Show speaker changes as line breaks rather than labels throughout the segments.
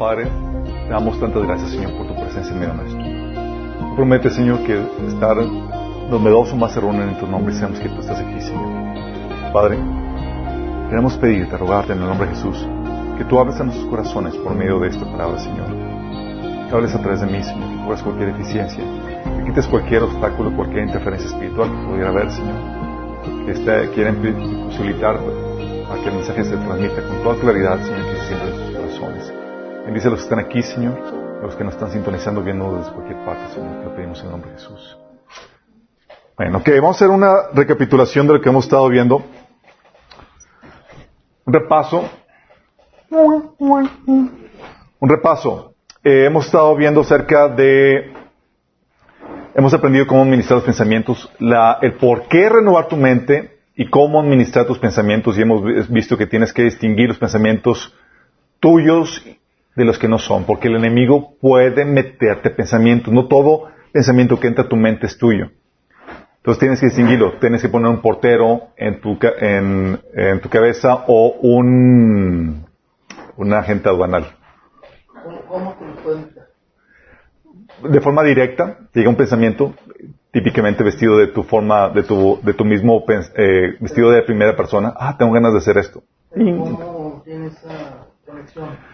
Padre, te damos tantas gracias, Señor, por tu presencia en medio nuestro. Promete, Señor, que estar donde dos o más se reúnen en tu nombre y sabemos que tú estás aquí, Señor. Padre, queremos pedirte, rogarte en el nombre de Jesús, que tú hables a nuestros corazones por medio de esta palabra, Señor. Que hables a través de mí, Señor, que cubras cualquier deficiencia, que quites cualquier obstáculo, cualquier interferencia espiritual que pudiera haber, Señor. Que esté, quiera posibilitar para que el mensaje se transmita con toda claridad, Señor, que se sienta. Bendice a los que están aquí, Señor, a los que nos están sintonizando viendo desde cualquier parte, Señor. Te lo pedimos en el nombre de Jesús. Bueno, ok, vamos a hacer una recapitulación de lo que hemos estado viendo. Un repaso. Un repaso. Eh, hemos estado viendo acerca de... Hemos aprendido cómo administrar los pensamientos, la, el por qué renovar tu mente y cómo administrar tus pensamientos y hemos visto que tienes que distinguir los pensamientos tuyos de los que no son, porque el enemigo puede meterte pensamientos, no todo pensamiento que entra a tu mente es tuyo. Entonces tienes que distinguirlo, tienes que poner un portero en tu, en, en tu cabeza o un, un agente aduanal. ¿Cómo, te De forma directa, llega un pensamiento, típicamente vestido de tu forma, de tu, de tu mismo, eh, vestido de primera persona. Ah, tengo ganas de hacer esto. ¿Cómo tiene esa conexión?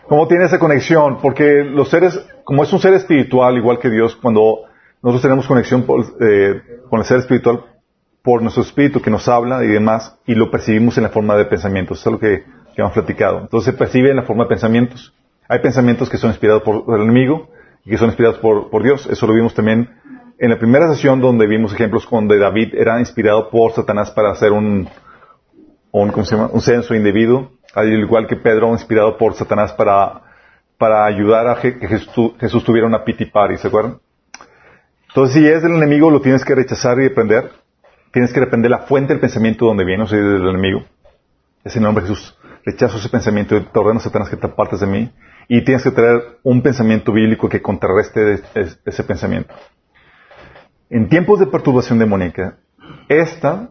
¿Cómo tiene esa conexión? Porque los seres, como es un ser espiritual, igual que Dios, cuando nosotros tenemos conexión eh, con el ser espiritual por nuestro espíritu que nos habla y demás, y lo percibimos en la forma de pensamientos. Eso es lo que, hemos platicado. Entonces se percibe en la forma de pensamientos. Hay pensamientos que son inspirados por el enemigo y que son inspirados por, por Dios. Eso lo vimos también en la primera sesión donde vimos ejemplos donde David era inspirado por Satanás para hacer un, un, un censo indebido, al igual que Pedro inspirado por Satanás para, para ayudar a que Jesús, tuviera una pity party, ¿se acuerdan? Entonces, si es del enemigo, lo tienes que rechazar y reprender. Tienes que reprender la fuente del pensamiento donde viene, o sea, del enemigo. Es el nombre de Jesús. Rechazo ese pensamiento y te ordeno, Satanás, que te apartes de mí. Y tienes que traer un pensamiento bíblico que contrarreste ese pensamiento. En tiempos de perturbación demoníaca, esta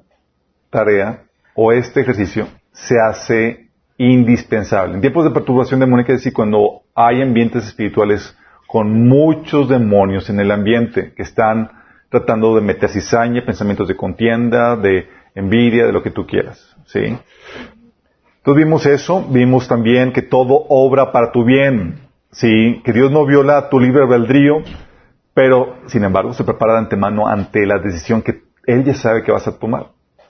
tarea o este ejercicio se hace indispensable. En tiempos de perturbación demoníaca, es decir, cuando hay ambientes espirituales con muchos demonios en el ambiente que están tratando de meter cizaña, pensamientos de contienda, de envidia, de lo que tú quieras. ¿sí? Entonces vimos eso, vimos también que todo obra para tu bien, ¿sí? que Dios no viola tu libre albedrío, pero, sin embargo, se prepara de antemano ante la decisión que él ya sabe que vas a tomar.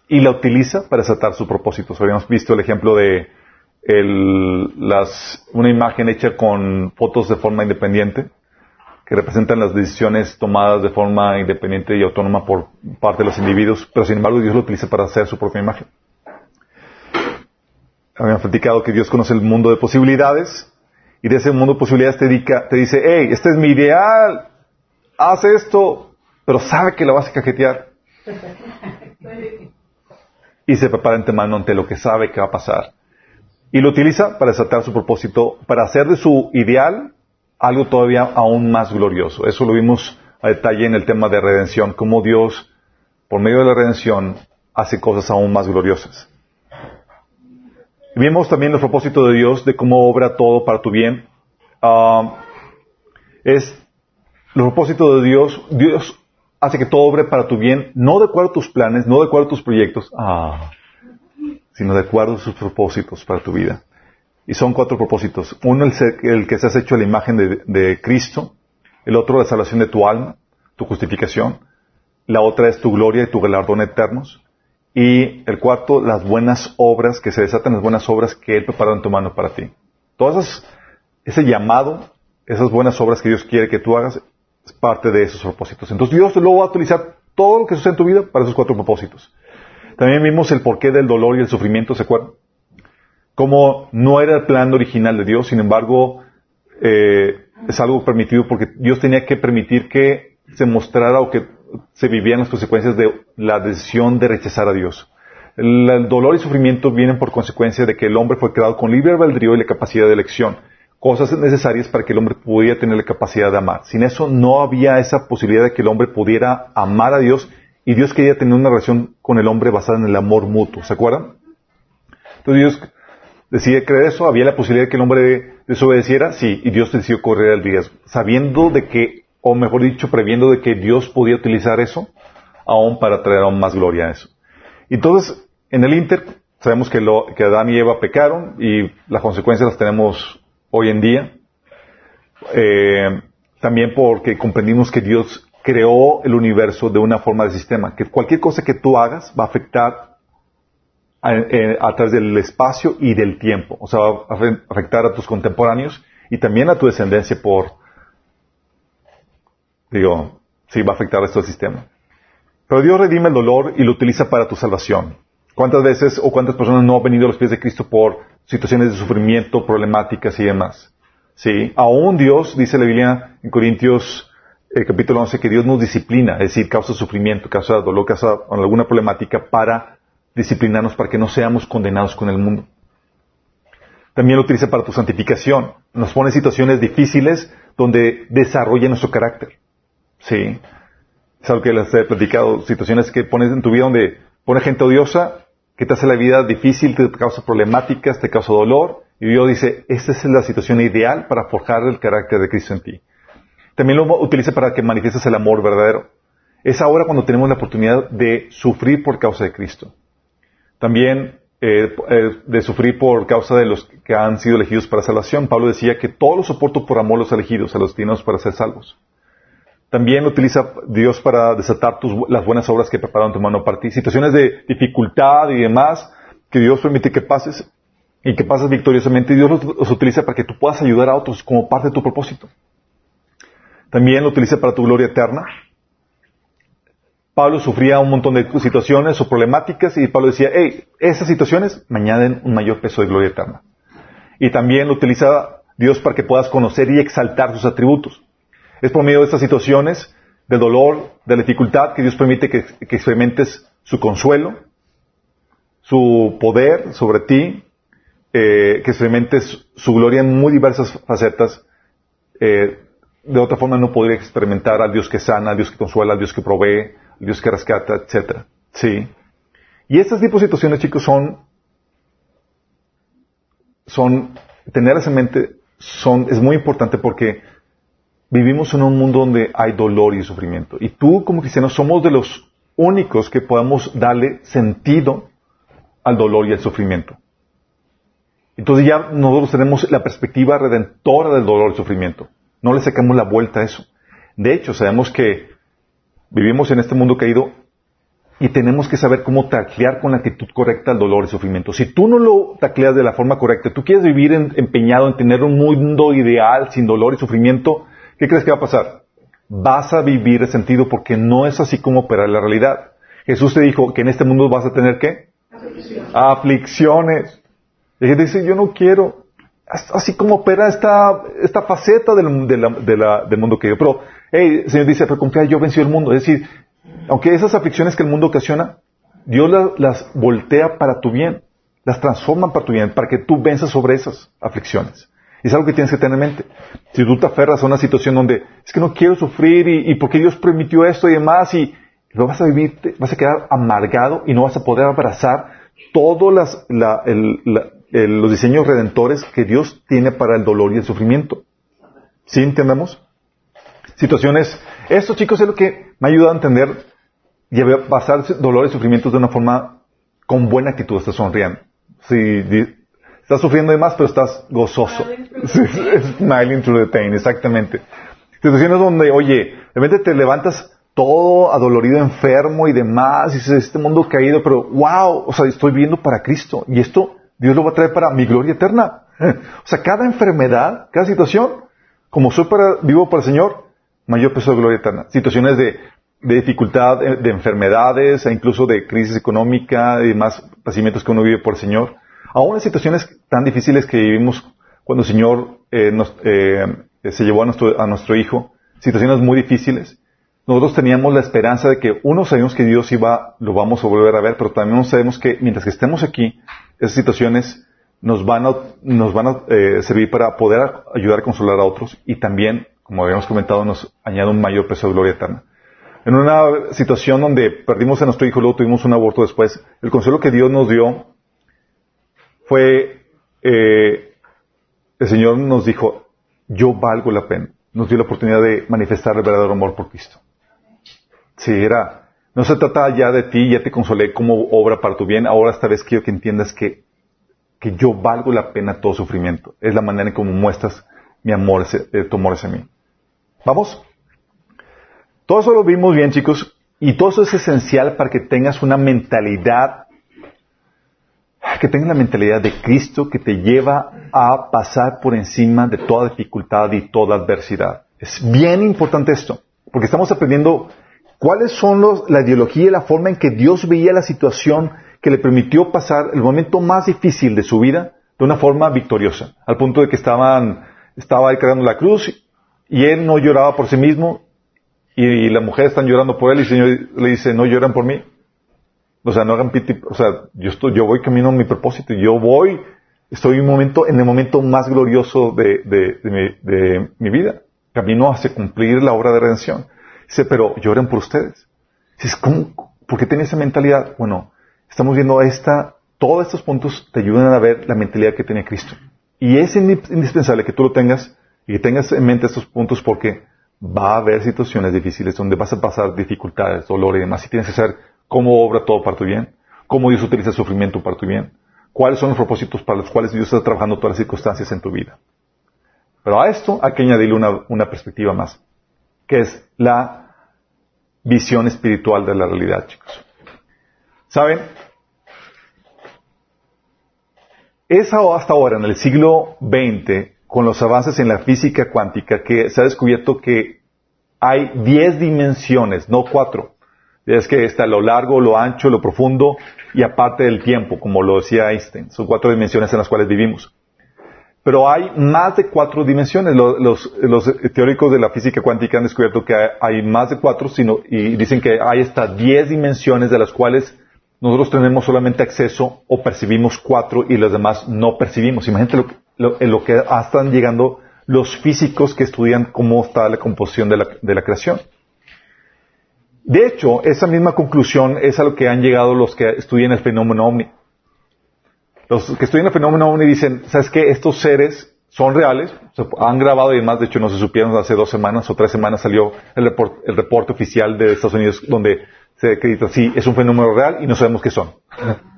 Y la utiliza para desatar su propósito. Habíamos visto el ejemplo de una imagen hecha con fotos de forma independiente, que representan las decisiones tomadas de forma independiente y autónoma por parte de los individuos, pero sin embargo Dios lo utiliza para hacer su propia imagen. Habíamos platicado que Dios conoce el mundo de posibilidades y de ese mundo de posibilidades te, dice, hey, este es mi ideal, hace esto, pero sabe que lo vas a cajetear. Y se prepara antemano ante lo que sabe que va a pasar. Y lo utiliza para desatar su propósito, para hacer de su ideal algo todavía aún más glorioso. Eso lo vimos a detalle en el tema de redención, cómo Dios, por medio de la redención, hace cosas aún más gloriosas. vimos también el propósito de Dios, de cómo obra todo para tu bien. Ah, es el propósito de Dios, Dios hace que todo obre para tu bien, no de acuerdo a tus planes, no de acuerdo a tus proyectos, ah, sino de acuerdo a sus propósitos para tu vida. Y son cuatro propósitos. Uno, el, el que se has hecho a la imagen de, Cristo. El otro, la salvación de tu alma, tu justificación. La otra es tu gloria y tu galardón eternos. Y el cuarto, las buenas obras, que se desatan las buenas obras que Él preparó en tu mano para ti. Todas ese llamado, esas buenas obras que Dios quiere que tú hagas, parte de esos propósitos. Entonces Dios luego va a utilizar todo lo que sucede en tu vida para esos cuatro propósitos. También vimos el porqué del dolor y el sufrimiento, ¿se acuerdan? Como no era el plan original de Dios, sin embargo, eh, es algo permitido porque Dios tenía que permitir que se mostrara o que se vivían las consecuencias de la decisión de rechazar a Dios. El, el dolor y sufrimiento vienen por consecuencia de que el hombre fue creado con libre albedrío y la capacidad de elección cosas necesarias para que el hombre pudiera tener la capacidad de amar. Sin eso no había esa posibilidad de que el hombre pudiera amar a Dios y Dios quería tener una relación con el hombre basada en el amor mutuo. ¿Se acuerdan? Entonces Dios decide creer eso, había la posibilidad de que el hombre desobedeciera, sí, y Dios decidió correr el riesgo, sabiendo de que, o mejor dicho, previendo de que Dios podía utilizar eso aún para traer aún más gloria a eso. Entonces, en el Inter, sabemos que, lo, que Adán y Eva pecaron y las consecuencias las tenemos hoy en día. Eh, también porque comprendimos que Dios creó el universo de una forma de sistema, que cualquier cosa que tú hagas va a afectar a, eh, través del espacio y del tiempo. O sea, va a afectar a tus contemporáneos y también a tu descendencia por, digo, sí, va a afectar a este sistema. Pero Dios redime el dolor y lo utiliza para tu salvación. ¿Cuántas veces o cuántas personas no han venido a los pies de Cristo por situaciones de sufrimiento, problemáticas y demás? Sí, aún Dios, dice la Biblia en Corintios eh, capítulo 11, que Dios nos disciplina, es decir, causa sufrimiento, causa dolor, causa alguna problemática para disciplinarnos, para que no seamos condenados con el mundo. También lo utiliza para tu santificación. Nos pone situaciones difíciles donde desarrolla nuestro carácter. Sí. Es algo que les he platicado, situaciones que pones en tu vida donde pone gente odiosa, que te hace la vida difícil, te causa problemáticas, te causa dolor, y Dios dice, esta es la situación ideal para forjar el carácter de Cristo en ti. También lo utiliza para que manifiestes el amor verdadero. Es ahora cuando tenemos la oportunidad de sufrir por causa de Cristo. También eh, eh, de sufrir por causa de los que han sido elegidos para salvación. Pablo decía que todo lo soporto por amor a los elegidos, a los destinados para ser salvos. También utiliza Dios para desatar tus, las buenas obras que prepararon tu mano para ti. Situaciones de dificultad y demás que Dios permite que pases y que pases victoriosamente. Dios los, utiliza para que tú puedas ayudar a otros como parte de tu propósito. También lo utiliza para tu gloria eterna. Pablo sufría un montón de situaciones o problemáticas y Pablo decía, hey, esas situaciones me añaden un mayor peso de gloria eterna. Y también lo utiliza Dios para que puedas conocer y exaltar sus atributos. Es por medio de estas situaciones, del dolor, de la dificultad, que Dios permite que, experimentes su consuelo, su poder sobre ti, eh, que experimentes su gloria en muy diversas facetas. Eh, de otra forma no podría experimentar al Dios que sana, al Dios que consuela, al Dios que provee, al Dios que rescata, etc. Sí. Y estas tipos de situaciones, chicos, son, son, tenerlas en mente, son, es muy importante porque vivimos en un mundo donde hay dolor y sufrimiento. Y tú como cristiano somos de los únicos que podemos darle sentido al dolor y al sufrimiento. Entonces ya nosotros tenemos la perspectiva redentora del dolor y sufrimiento. No le sacamos la vuelta a eso. De hecho, sabemos que vivimos en este mundo caído y tenemos que saber cómo taclear con la actitud correcta el dolor y sufrimiento. Si tú no lo tacleas de la forma correcta, tú quieres vivir empeñado en tener un mundo ideal sin dolor y sufrimiento, ¿qué crees que va a pasar? Vas a vivir el sentido porque no es así como opera la realidad. Jesús te dijo que en este mundo vas a tener qué? Aflicciones. Y dice, yo no quiero. Así como opera esta, esta faceta del, del mundo que yo. Pero, hey, el Señor dice, pero confía, yo vencí el mundo. Es decir, aunque esas aflicciones que el mundo ocasiona, Dios las, las voltea para tu bien. Las transforma para tu bien, para que tú venzas sobre esas aflicciones. Es algo que tienes que tener en mente. Si tú te aferras a una situación donde es que no quiero sufrir y, porque Dios permitió esto y demás y lo vas a vivir, vas a quedar amargado y no vas a poder abrazar todos los diseños redentores que Dios tiene para el dolor y el sufrimiento. ¿Sí entendemos? Situaciones, esto chicos es lo que me ayuda a entender y a pasar dolor y sufrimientos de una forma con buena actitud, estás sonriendo. Si Estás sufriendo de más, pero estás gozoso. Smiling through the pain, exactamente. Situaciones donde, oye, de repente te levantas todo adolorido, enfermo y demás, y dices, este mundo caído, pero wow, o sea, estoy viviendo para Cristo. Y esto Dios lo va a traer para mi gloria eterna. O sea, cada enfermedad, cada situación, como soy para, vivo para el Señor, mayor peso de gloria eterna. Situaciones de, de dificultad, de enfermedades, e incluso de crisis económica y más padecimientos que uno vive por el Señor. Aún en situaciones tan difíciles que vivimos cuando el Señor eh, nos, eh, se llevó a nuestro, a nuestro hijo, situaciones muy difíciles, nosotros teníamos la esperanza de que uno sabemos que Dios iba, lo vamos a volver a ver, pero también sabemos que mientras que estemos aquí, esas situaciones nos van a, eh, servir para poder ayudar a consolar a otros y también, como habíamos comentado, nos añade un mayor peso de gloria eterna. En una situación donde perdimos a nuestro hijo, luego tuvimos un aborto después, el consuelo que Dios nos dio fue eh, el Señor nos dijo, yo valgo la pena. Nos dio la oportunidad de manifestar el verdadero amor por Cristo. Sí, era, no se trata ya de ti, ya te consolé como obra para tu bien, ahora esta vez quiero que entiendas que, que yo valgo la pena todo sufrimiento. Es la manera en cómo muestras mi amor, eh, tu amor hacia mí. ¿Vamos? Todo eso lo vimos bien, chicos, y todo eso es esencial para que tengas una mentalidad, que tengas la mentalidad de Cristo que te lleva a pasar por encima de toda dificultad y toda adversidad. Es bien importante esto, porque estamos aprendiendo cuáles son los, la ideología y la forma en que Dios veía la situación que le permitió pasar el momento más difícil de su vida de una forma victoriosa, al punto de que estaban, estaba ahí cargando la cruz y él no lloraba por sí mismo y, las mujeres están llorando por él y el Señor le dice, no lloran por mí. O sea, no hagan piti, o sea, yo estoy, yo voy camino a mi propósito, yo voy, estoy en, un momento, en el momento más glorioso de, de, mi, vida. Camino hacia cumplir la obra de redención. Dice, pero lloran por ustedes. Dices, ¿cómo? ¿Por qué tiene esa mentalidad? Bueno, estamos viendo esta, todos estos puntos te ayudan a ver la mentalidad que tenía Cristo. Y es indispensable que tú lo tengas y que tengas en mente estos puntos porque va a haber situaciones difíciles donde vas a pasar dificultades, dolor y demás. Y tienes que saber cómo obra todo para tu bien, cómo Dios utiliza el sufrimiento para tu bien, cuáles son los propósitos para los cuales Dios está trabajando todas las circunstancias en tu vida. Pero a esto hay que añadirle una, una perspectiva más, que es la visión espiritual de la realidad, chicos. ¿Saben? Es hasta ahora, en el siglo XX, con los avances en la física cuántica que se ha descubierto que hay 10 dimensiones, no cuatro. Es que está lo largo, lo ancho, lo profundo y aparte del tiempo, como lo decía Einstein. Son cuatro dimensiones en las cuales vivimos. Pero hay más de cuatro dimensiones. Los, teóricos de la física cuántica han descubierto que hay, más de cuatro, sino, y dicen que hay hasta 10 dimensiones de las cuales nosotros tenemos solamente acceso o percibimos cuatro y los demás no percibimos. Imagínate lo, en lo que están llegando los físicos que estudian cómo está la composición de la creación. De hecho, esa misma conclusión es a lo que han llegado los que estudian el fenómeno ovni. Los que estudian el fenómeno ovni dicen, ¿sabes qué? Estos seres son reales, se han grabado y demás, de hecho no se supieron hace dos semanas o tres semanas salió el, el reporte oficial de Estados Unidos donde se acredita, sí, es un fenómeno real y no sabemos qué son.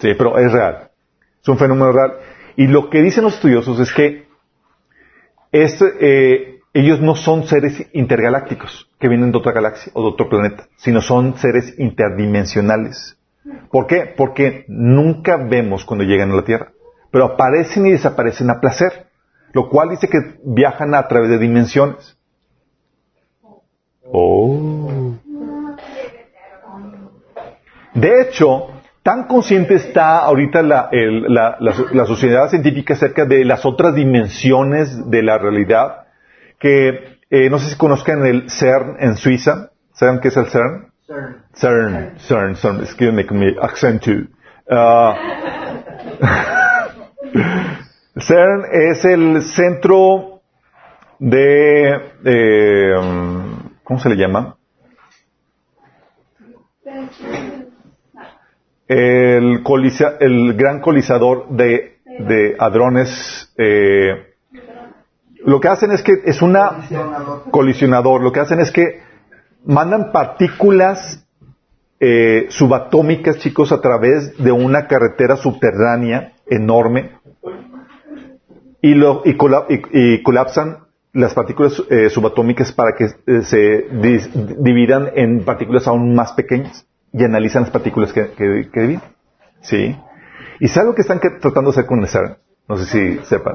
Sí, pero es real. Es un fenómeno real. Y lo que dicen los estudiosos es que eh, ellos no son seres intergalácticos que vienen de otra galaxia o de otro planeta, sino son seres interdimensionales. ¿Por qué? Porque nunca vemos cuando llegan a la Tierra, pero aparecen y desaparecen a placer, lo cual dice que viajan a través de dimensiones. Oh. De hecho, tan consciente está ahorita la, la, sociedad científica acerca de las otras dimensiones de la realidad que eh, no sé si conozcan el CERN en Suiza. ¿Saben qué es el CERN? CERN. CERN, CERN, CERN. Excuse con mi acento. Uh, CERN es el centro de, um, ¿cómo se le llama? el, el gran colizador de, de hadrones. Eh, lo que hacen es que es una colisionador. Lo que hacen es que mandan partículas eh, subatómicas, chicos, a través de una carretera subterránea enorme y, lo, y, y, colapsan las partículas eh, subatómicas para que eh, se dividan en partículas aún más pequeñas y analizan las partículas que, que ¿Sí? ¿Y sabe lo que están tratando de hacer con el? No sé si sepan.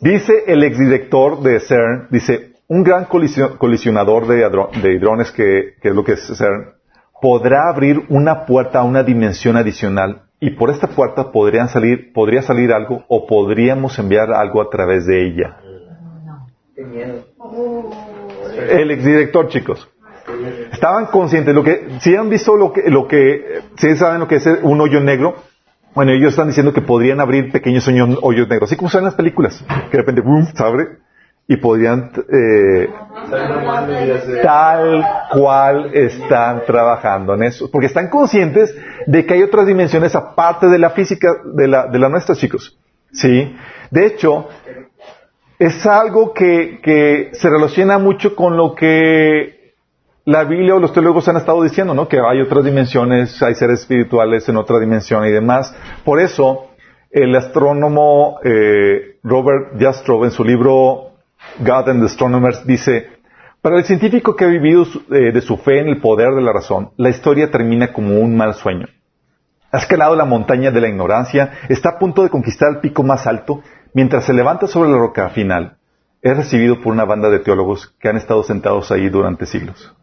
Dice el exdirector de CERN, dice, un gran colisionador de, de hidrones, que, que, es lo que es CERN, podrá abrir una puerta a una dimensión adicional y por esta puerta podrían salir, podría salir algo o podríamos enviar algo a través de ella. Qué miedo. El exdirector, chicos. Estaban conscientes. Lo que, si han visto lo que, lo que, si saben lo que es un hoyo negro, bueno, ellos están diciendo que podrían abrir pequeños hoyos negros, así como son las películas, que de repente, boom, se abre. y podrían eh, tal cual están trabajando en eso, porque están conscientes de que hay otras dimensiones aparte de la física de la, de la nuestra, chicos. Sí, de hecho, es algo que, que se relaciona mucho con lo que la Biblia o los teólogos han estado diciendo, ¿no? Que hay otras dimensiones, hay seres espirituales en otra dimensión y demás. Por eso, el astrónomo eh, Robert Jastrow en su libro God and the Astronomers dice, para el científico que ha vivido eh, de su fe en el poder de la razón, la historia termina como un mal sueño. Ha escalado la montaña de la ignorancia, está a punto de conquistar el pico más alto, mientras se levanta sobre la roca final, es recibido por una banda de teólogos que han estado sentados ahí durante siglos.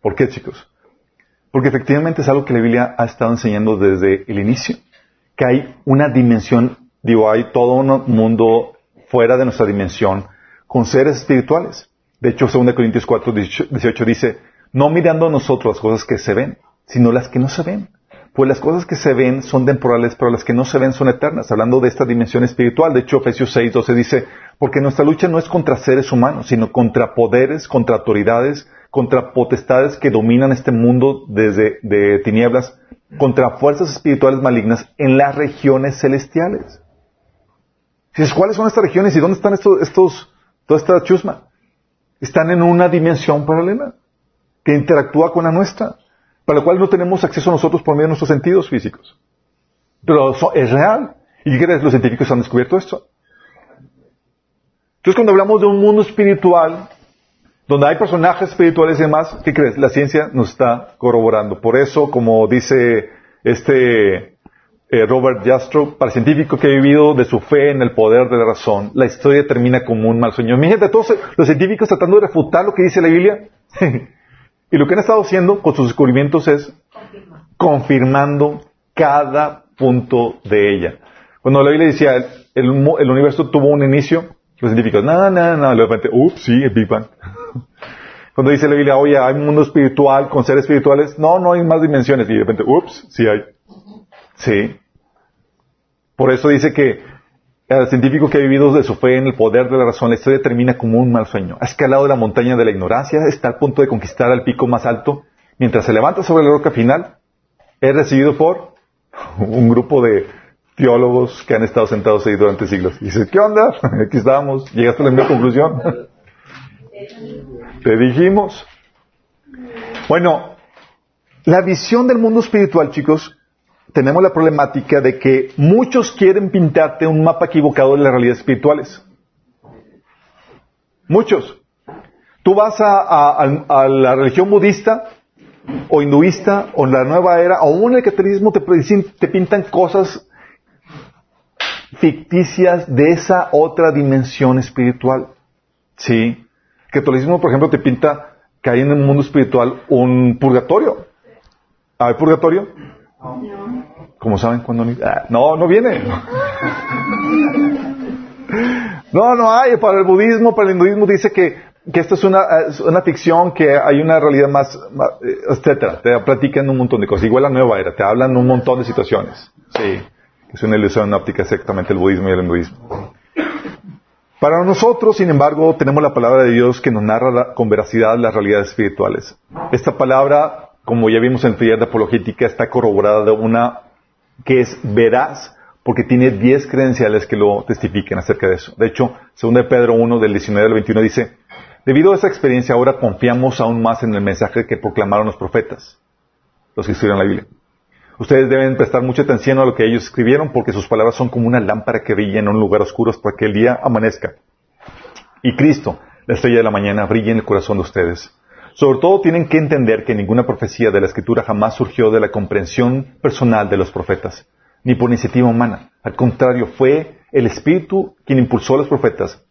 ¿Por qué, chicos? Porque efectivamente es algo que la Biblia ha estado enseñando desde el inicio, que hay una dimensión, digo, hay todo un mundo fuera de nuestra dimensión con seres espirituales. De hecho, 2 Corintios 4, 18 dice, no mirando nosotros las cosas que se ven, sino las que no se ven. Pues las cosas que se ven son temporales, pero las que no se ven son eternas, hablando de esta dimensión espiritual. De hecho, Efesios 6, 12 dice, porque nuestra lucha no es contra seres humanos, sino contra poderes, contra autoridades, contra potestades que dominan este mundo desde de tinieblas, contra fuerzas espirituales malignas en las regiones celestiales. ¿cuáles son estas regiones y dónde están estos, estos, toda esta chusma? Están en una dimensión paralela que interactúa con la nuestra, para la cual no tenemos acceso nosotros por medio de nuestros sentidos físicos. Pero es real. ¿Y crees? Los científicos han descubierto esto. Entonces, cuando hablamos de un mundo espiritual, donde hay personajes espirituales y demás, ¿qué crees? La ciencia nos está corroborando. Por eso, como dice este eh, Robert Jastrow, para el científico que ha vivido de su fe en el poder de la razón, la historia termina como un mal sueño. Fíjate, todos los científicos tratando de refutar lo que dice la Biblia, y lo que han estado haciendo con sus descubrimientos es confirmando cada punto de ella. Cuando la Biblia decía, el, universo tuvo un inicio, los científicos, no, no, no, de repente, ups, sí, el Big Bang. Cuando dice la Biblia, oye, hay un mundo espiritual con seres espirituales, no, no hay más dimensiones, y de repente, ups, sí hay. Sí. Por eso dice que el científico que ha vivido de su fe en el poder de la razón, la historia termina como un mal sueño. Ha escalado la montaña de la ignorancia, está al punto de conquistar el pico más alto. Mientras se levanta sobre la roca final, es recibido por un grupo de teólogos que han estado sentados ahí durante siglos. Y dice, ¿qué onda? Aquí estábamos, llegaste a la misma conclusión. Te dijimos. Bueno, la visión del mundo espiritual, chicos, tenemos la problemática de que muchos quieren pintarte un mapa equivocado de las realidades espirituales. Muchos. Tú vas a, la religión budista o hinduista o la nueva era, o en el catolicismo te, te pintan cosas ficticias de esa otra dimensión espiritual. Sí. El catolicismo, por ejemplo, te pinta que hay en el mundo espiritual un purgatorio. ¿Hay purgatorio? ¿Cómo saben cuándo ah, no, no viene. No, no hay. Para el budismo, para el hinduismo dice que, que esto es una, una ficción, que hay una realidad más, eh, etcétera. Te platican un montón de cosas. Igual la nueva era, te hablan un montón de situaciones. Sí. Es una ilusión óptica exactamente el budismo y el hinduismo. Para nosotros, sin embargo, tenemos la palabra de Dios que nos narra con veracidad las realidades espirituales. Esta palabra como ya vimos en teoría de apologética, está corroborada de una que es veraz, porque tiene 10 credenciales que lo testifiquen acerca de eso. De hecho, según de Pedro 1, del 19 al 21, dice, debido a esa experiencia ahora confiamos aún más en el mensaje que proclamaron los profetas, los que escribieron la Biblia. Ustedes deben prestar mucha atención a lo que ellos escribieron, porque sus palabras son como una lámpara que brilla en un lugar oscuro para que el día amanezca. Y Cristo, la estrella de la mañana, brille en el corazón de ustedes. Sobre todo tienen que entender que ninguna profecía de la Escritura jamás surgió de la comprensión personal de los profetas, ni por iniciativa humana. Al contrario, fue el Espíritu quien impulsó a los profetas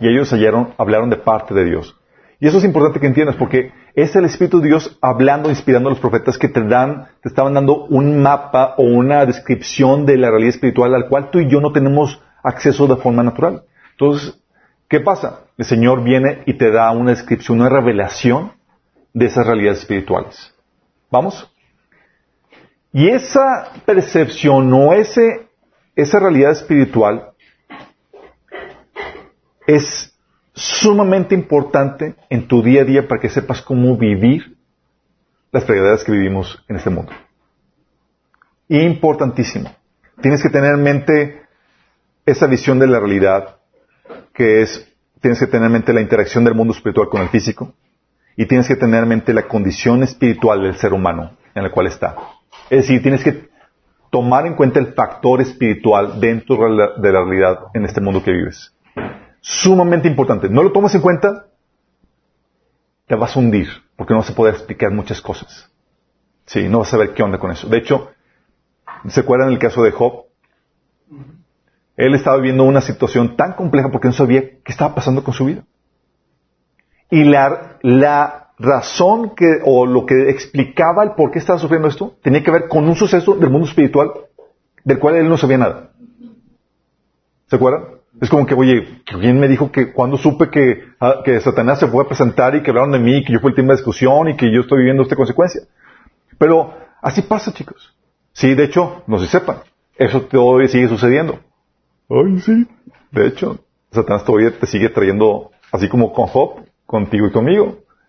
y ellos hablaron de parte de Dios. Y eso es importante que entiendas porque es el Espíritu de Dios hablando, inspirando a los profetas que te dan, te estaban dando un mapa o una descripción de la realidad espiritual al cual tú y yo no tenemos acceso de forma natural. Entonces, ¿qué pasa? El Señor viene y te da una descripción, una revelación de esas realidades espirituales. ¿Vamos? Y esa percepción o ese, esa realidad espiritual es sumamente importante en tu día a día para que sepas cómo vivir las realidades que vivimos en este mundo. Importantísimo. Tienes que tener en mente esa visión de la realidad, que es, tienes que tener en mente la interacción del mundo espiritual con el físico, y tienes que tener en mente la condición espiritual del ser humano en la cual está. Es decir, tienes que tomar en cuenta el factor espiritual dentro de la realidad en este mundo que vives. Sumamente importante. No lo tomas en cuenta, te vas a hundir, porque no vas a poder explicar muchas cosas. Sí, no vas a saber qué onda con eso. De hecho, ¿se acuerdan el caso de Job? Él estaba viviendo una situación tan compleja porque no sabía qué estaba pasando con su vida. Y la, la razón que, o lo que explicaba el por qué estaba sufriendo esto, tenía que ver con un suceso del mundo espiritual del cual él no sabía nada. ¿Se acuerdan? Es como que, oye, ¿quién me dijo que cuando supe que, ah, que Satanás se fue a presentar y que hablaron de mí, que yo fui el tema de discusión y que yo estoy viviendo esta consecuencia? Pero así pasa, chicos. Sí, de hecho, no se sepan. Eso todavía sigue sucediendo. Ay, sí. De hecho, Satanás todavía te sigue trayendo, así como con Job, contigo y conmigo.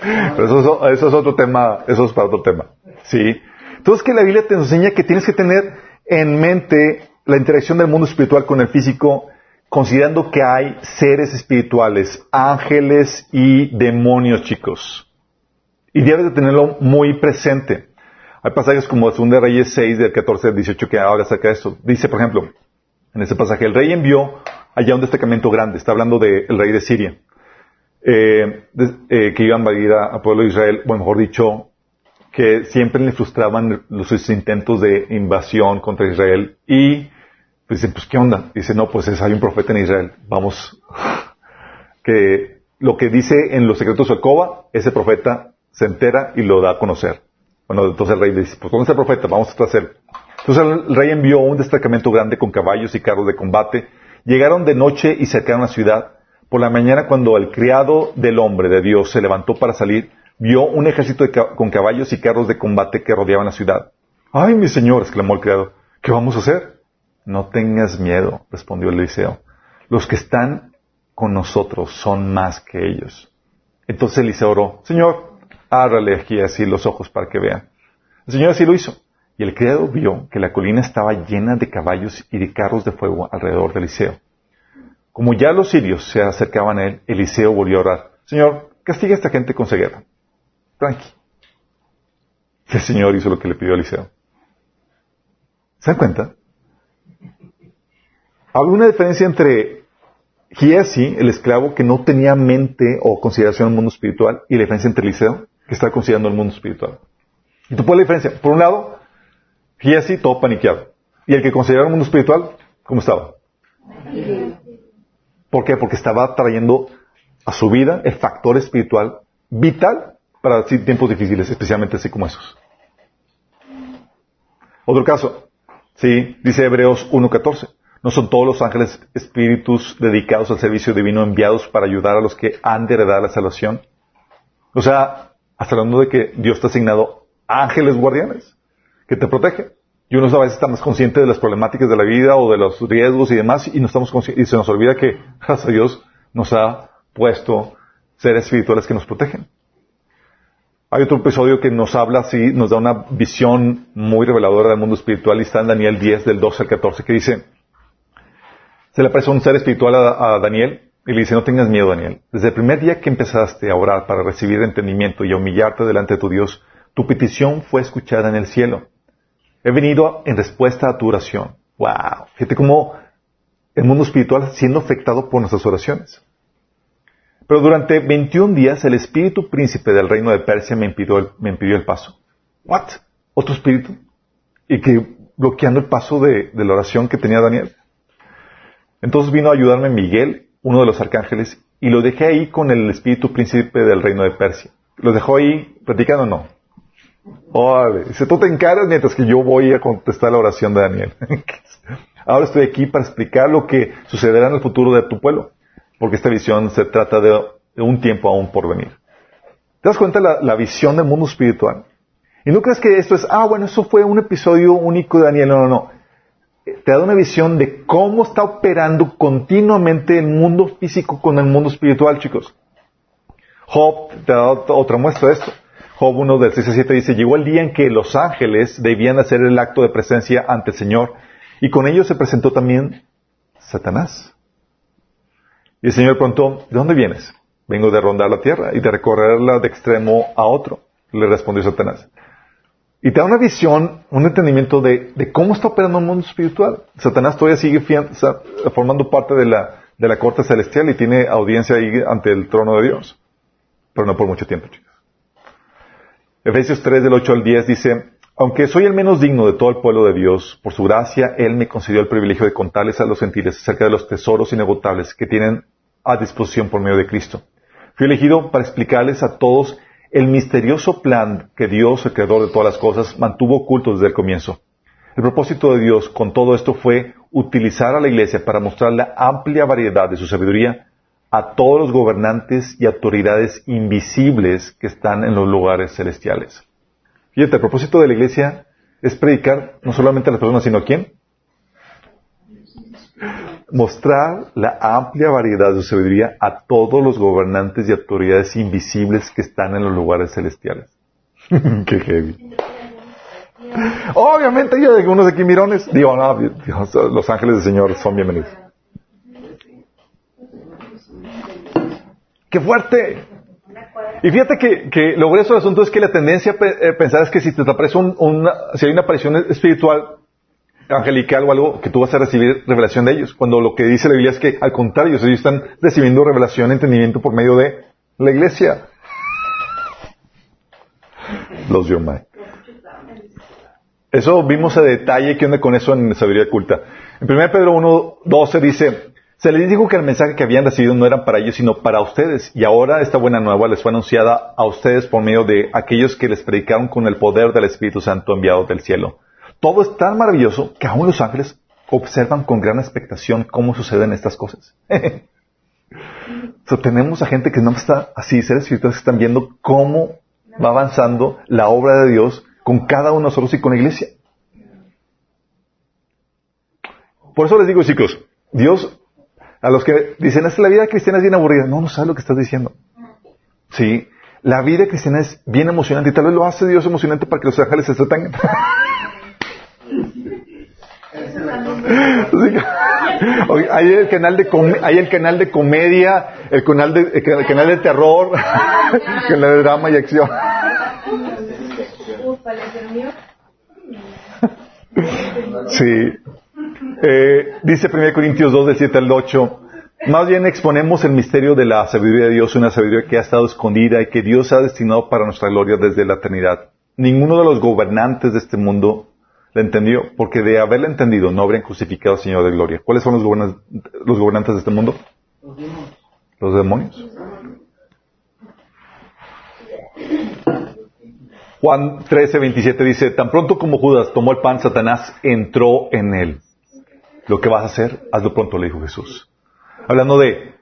Pero eso, eso, es otro tema, eso es para otro tema. Sí. Entonces que la Biblia te enseña que tienes que tener en mente la interacción del mundo espiritual con el físico, considerando que hay seres espirituales, ángeles y demonios, chicos. Y debes de tenerlo muy presente. Hay pasajes como 2 Reyes 6, del 14 al 18, que habla acerca de esto. Dice, por ejemplo, en ese pasaje, el rey envió allá un destacamento grande, está hablando del rey de Siria, eh, eh, que iba a invadir al pueblo de Israel, o mejor dicho, que siempre le frustraban los intentos de invasión contra Israel y dicen, pues ¿qué onda? Dice, no, pues hay un profeta en Israel, vamos, que lo que dice en los secretos de Alcoba, ese profeta se entera y lo da a conocer. Bueno, entonces el rey dice, pues ¿dónde está el profeta? Vamos a hacer. Entonces el rey envió un destacamento grande con caballos y carros de combate. Llegaron de noche y cercaron la ciudad. Por la mañana, cuando el criado del hombre de Dios se levantó para salir, vio un ejército con caballos y carros de combate que rodeaban la ciudad. ¡Ay, mi señor! exclamó el criado. ¿Qué vamos a hacer? No tengas miedo, respondió Eliseo. Los que están con nosotros son más que ellos. Entonces Eliseo oró, Señor, ábrale aquí así los ojos para que vean. El Señor así lo hizo. Y el criado vio que la colina estaba llena de caballos y de carros de fuego alrededor de Eliseo. Como ya los sirios se acercaban a él, Eliseo volvió a orar, Señor, castiga a esta gente con ceguera. Tranqui. el Señor hizo lo que le pidió Eliseo. ¿Se dan cuenta? Había una diferencia entre Giesi, el esclavo que no tenía mente o consideración el mundo espiritual, y la diferencia entre Eliseo, que está considerando el mundo espiritual. Y tú puedes la diferencia. Por un lado, Giesi todo paniqueado. Y el que consideraba el mundo espiritual, ¿cómo estaba? ¿Por qué? Porque estaba trayendo a su vida el factor espiritual vital para tiempos difíciles, especialmente así como esos. Otro caso, sí, dice Hebreos 1.14. ¿No son todos los ángeles espíritus dedicados al servicio divino enviados para ayudar a los que han de heredar la salvación? O sea, hasta hablando de que Dios te ha asignado ángeles guardianes que te protegen. Y uno a veces está más consciente de las problemáticas de la vida o de los riesgos y demás, y, no estamos y se nos olvida que, gracias a Dios, nos ha puesto seres espirituales que nos protegen. Hay otro episodio que nos habla así, nos da una visión muy reveladora del mundo espiritual y está en Daniel 10 del 12 al 14 que dice, se le aparece un ser espiritual a, Daniel y le dice, no tengas miedo, Daniel. Desde el primer día que empezaste a orar para recibir entendimiento y a humillarte delante de tu Dios, tu petición fue escuchada en el cielo. He venido en respuesta a tu oración. Wow. Fíjate cómo el mundo espiritual siendo afectado por nuestras oraciones. Pero durante 21 días el espíritu príncipe del reino de Persia me impidió el, me impidió el paso. ¿What? ¿Otro espíritu? Y que bloqueando el paso de la oración que tenía Daniel. Entonces vino a ayudarme Miguel, uno de los arcángeles, y lo dejé ahí con el espíritu príncipe del reino de Persia. ¿Lo dejó ahí platicando o no? Dice, tú te encaras mientras que yo voy a contestar la oración de Daniel. Ahora estoy aquí para explicar lo que sucederá en el futuro de tu pueblo, porque esta visión se trata de, un tiempo aún por venir. ¿Te das cuenta la, la visión del mundo espiritual? Y no crees que esto es, ah, bueno, eso fue un episodio único de Daniel. No, no, no te da una visión de cómo está operando continuamente el mundo físico con el mundo espiritual, chicos. Job te da otra muestra de esto. Job 1 del 6 a 7 dice, llegó el día en que los ángeles debían hacer el acto de presencia ante el Señor y con ellos se presentó también Satanás. Y el Señor preguntó, ¿de dónde vienes? Vengo de rondar la tierra y de recorrerla de extremo a otro, le respondió Satanás. Y te da una visión, un entendimiento de, cómo está operando el mundo espiritual. Satanás todavía sigue formando parte de la, de la corte celestial y tiene audiencia ahí ante el trono de Dios. Pero no por mucho tiempo, chicos. Efesios 3 del 8 al 10 dice, aunque soy el menos digno de todo el pueblo de Dios, por su gracia Él me concedió el privilegio de contarles a los gentiles acerca de los tesoros inagotables que tienen a disposición por medio de Cristo. Fui elegido para explicarles a todos el misterioso plan que Dios, el creador de todas las cosas, mantuvo oculto desde el comienzo. El propósito de Dios con todo esto fue utilizar a la iglesia para mostrar la amplia variedad de su sabiduría a todos los gobernantes y autoridades invisibles que están en los lugares celestiales. Fíjate, el propósito de la iglesia es predicar no solamente a las personas, sino a quién? Mostrar la amplia variedad de su sabiduría a todos los gobernantes y autoridades invisibles que están en los lugares celestiales. Qué heavy. Obviamente hay algunos aquí mirones. Digo, los ángeles del Señor son bienvenidos. ¡Qué fuerte! Y fíjate que, que lo grueso del asunto es que la tendencia a eh, pensar es que si te aparece un, si hay una aparición espiritual, angelical o algo, que tú vas a recibir revelación de ellos. Cuando lo que dice la Biblia es que, al contrario, ellos están recibiendo revelación, entendimiento por medio de la iglesia. Los Yomai. Eso vimos a detalle, ¿qué onda con eso en sabiduría culta? En 1 Pedro 1, 12 dice, se les dijo que el mensaje que habían recibido no era para ellos, sino para ustedes. Y ahora esta buena nueva les fue anunciada a ustedes por medio de aquellos que les predicaron con el poder del Espíritu Santo enviado del cielo. Todo es tan maravilloso que aún los ángeles observan con gran expectación cómo suceden estas cosas. tenemos a gente que no está así, seres espirituales que están viendo cómo va avanzando la obra de Dios con cada uno de nosotros y con la iglesia. Por eso les digo, chicos, Dios a los que dicen, la vida cristiana es bien aburrida. No, no sabes lo que estás diciendo. Sí, la vida cristiana es bien emocionante y tal vez lo hace Dios emocionante para que los ángeles se entretengan. hay el canal de hay el canal de comedia, el canal de el canal de terror, el canal de drama y acción. sí. Eh, dice 1 Corintios 2, del 7 al 8, más bien exponemos el misterio de la sabiduría de Dios, una sabiduría que ha estado escondida y que Dios ha destinado para nuestra gloria desde la eternidad. Ninguno de los gobernantes de este mundo la entendió, porque de haberla entendido no habrían crucificado al Señor de gloria. ¿Cuáles son los, gobernantes de este mundo? Los demonios. Juan 13, 27 dice, tan pronto como Judas tomó el pan, Satanás entró en él. Lo que vas a hacer, hazlo pronto, le dijo Jesús. Hablando de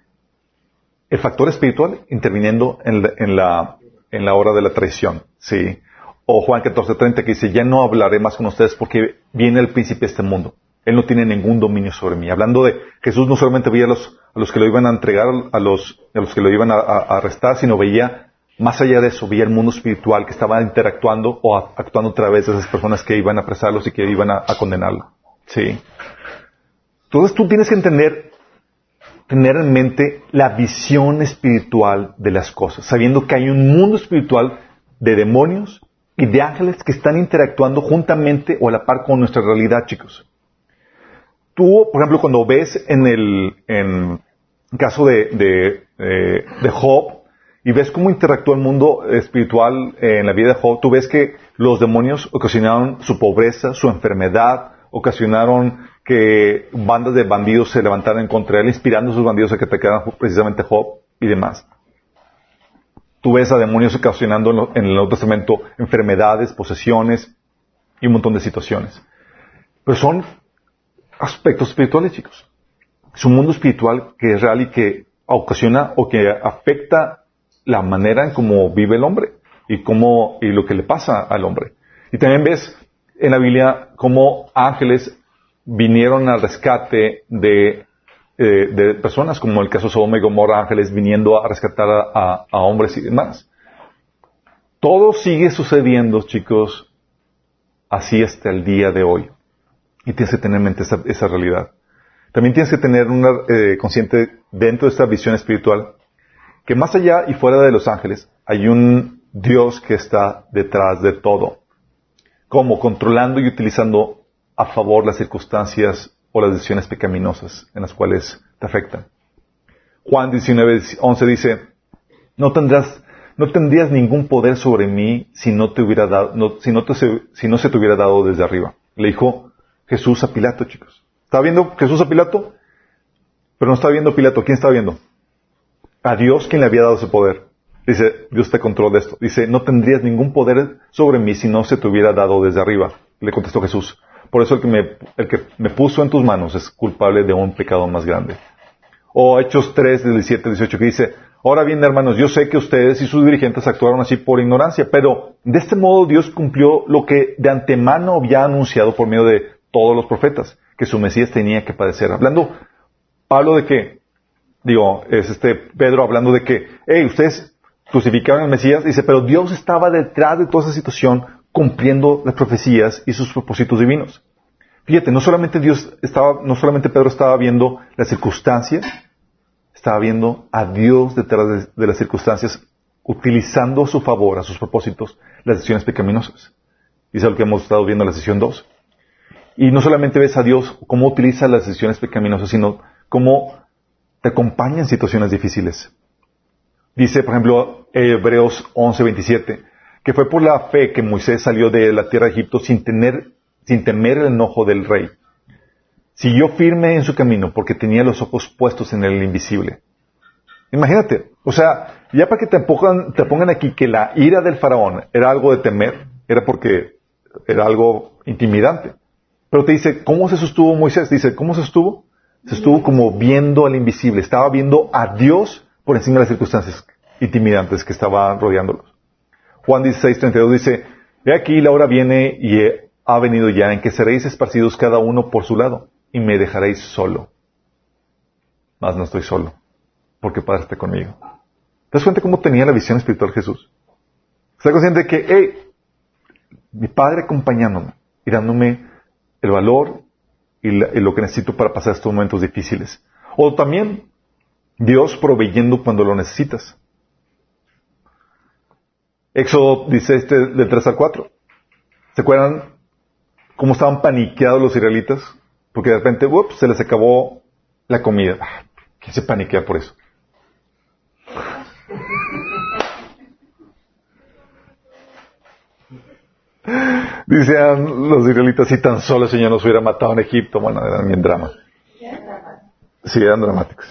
el factor espiritual interviniendo en la, en la, en la hora de la traición. Sí. O Juan 14:30 que dice, ya no hablaré más con ustedes porque viene el príncipe de este mundo. Él no tiene ningún dominio sobre mí. Hablando de Jesús no solamente veía a los, a los que lo iban a entregar, a los, a los que lo iban a, arrestar, sino veía más allá de eso, veía el mundo espiritual que estaba interactuando o actuando a través de esas personas que iban a apresarlos y que iban a, a condenarlo. Sí. Entonces tú tienes que entender, tener en mente la visión espiritual de las cosas, sabiendo que hay un mundo espiritual de demonios y de ángeles que están interactuando juntamente o a la par con nuestra realidad, chicos. Tú, por ejemplo, cuando ves en el caso de, eh, de Job y ves cómo interactúa el mundo espiritual en la vida de Job, tú ves que los demonios ocasionaron su pobreza, su enfermedad, ocasionaron que bandas de bandidos se levantaran contra él, inspirando a sus bandidos a que atacaran precisamente Job y demás. Tú ves a demonios ocasionando en el Nuevo Testamento enfermedades, posesiones y un montón de situaciones. Pero son aspectos espirituales, chicos. Es un mundo espiritual que es real y que ocasiona o que afecta la manera en cómo vive el hombre y cómo y lo que le pasa al hombre. Y también ves en la Biblia cómo ángeles vinieron al rescate de, eh, de personas, como el caso de Sodoma y Gomorra, ángeles viniendo a rescatar a, a hombres y demás. Todo sigue sucediendo, chicos, así hasta el día de hoy. Y tienes que tener en mente esa, esa realidad. También tienes que tener una eh, consciente dentro de esta visión espiritual que más allá y fuera de los ángeles hay un Dios que está detrás de todo. Como controlando y utilizando a favor las circunstancias o las decisiones pecaminosas en las cuales te afectan. Juan 19, 11 dice, no tendrás, no tendrías ningún poder sobre mí si no te hubiera dado, si, no si no se te hubiera dado desde arriba. Le dijo Jesús a Pilato, chicos. ¿Estaba viendo Jesús a Pilato? Pero no estaba viendo Pilato. ¿Quién estaba viendo? A Dios quien le había dado ese poder. Dice, Dios te controla esto. Dice, no tendrías ningún poder sobre mí si no se te hubiera dado desde arriba. Le contestó Jesús. Por eso el que me, el que me puso en tus manos es culpable de un pecado más grande. O Hechos 3, 17, 18, que dice, ahora bien, hermanos, yo sé que ustedes y sus dirigentes actuaron así por ignorancia, pero de este modo Dios cumplió lo que de antemano había anunciado por medio de todos los profetas, que su Mesías tenía que padecer. Hablando, Pablo de que, digo, es este Pedro hablando de que, hey, ustedes crucificaron al Mesías, dice, pero Dios estaba detrás de toda esa situación cumpliendo las profecías y sus propósitos divinos. Fíjate, no solamente Dios estaba, no solamente Pedro estaba viendo las circunstancias, estaba viendo a Dios detrás de, las circunstancias, utilizando a su favor, a sus propósitos, las decisiones pecaminosas. Y es lo que hemos estado viendo en la sesión 2. Y no solamente ves a Dios cómo utiliza las decisiones pecaminosas, sino cómo te acompaña en situaciones difíciles. Dice, por ejemplo, Hebreos 11:27, que fue por la fe que Moisés salió de la tierra de Egipto sin tener, sin temer el enojo del rey. Siguió firme en su camino porque tenía los ojos puestos en el invisible. Imagínate, o sea, ya para que te pongan, te pongan aquí que la ira del faraón era algo de temer, era porque era algo intimidante. Pero te dice, ¿cómo se sostuvo Moisés? Dice, ¿cómo se sostuvo? Se estuvo como viendo al invisible, estaba viendo a Dios por encima de las circunstancias intimidantes que estaban rodeándolos. Juan 16, 32 dice, He aquí la hora viene y ha venido ya en que seréis esparcidos cada uno por su lado y me dejaréis solo. Mas no estoy solo, porque Padre está conmigo. ¿Te das cuenta cómo tenía la visión espiritual Jesús? Está consciente de que, hey, mi Padre acompañándome y dándome el valor y, y lo que necesito para pasar estos momentos difíciles. O también Dios proveyendo cuando lo necesitas. Éxodo dice este del 3 al 4. ¿Se acuerdan cómo estaban paniqueados los israelitas? Porque de repente, se les acabó la comida. Ah, ¿Quién se paniquea por eso? Dicen los israelitas, si tan solo el Señor nos hubiera matado en Egipto. Bueno, eran bien drama. Sí, eran dramáticos.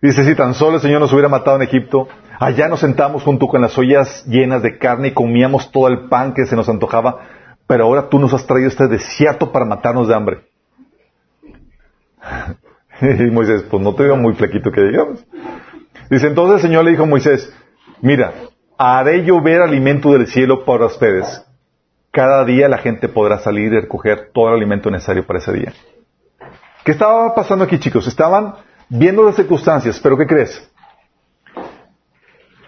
Dice, si tan solo el Señor nos hubiera matado en Egipto, allá nos sentamos junto con las ollas llenas de carne y comíamos todo el pan que se nos antojaba, pero ahora tú nos has traído este desierto para matarnos de hambre. y Moisés, pues no te veo muy flequito que digamos. Dice, entonces el Señor le dijo a Moisés, mira, haré llover alimento del cielo para ustedes. Cada día la gente podrá salir y recoger todo el alimento necesario para ese día. ¿Qué estaba pasando aquí, chicos? Estaban viendo las circunstancias, pero ¿qué crees?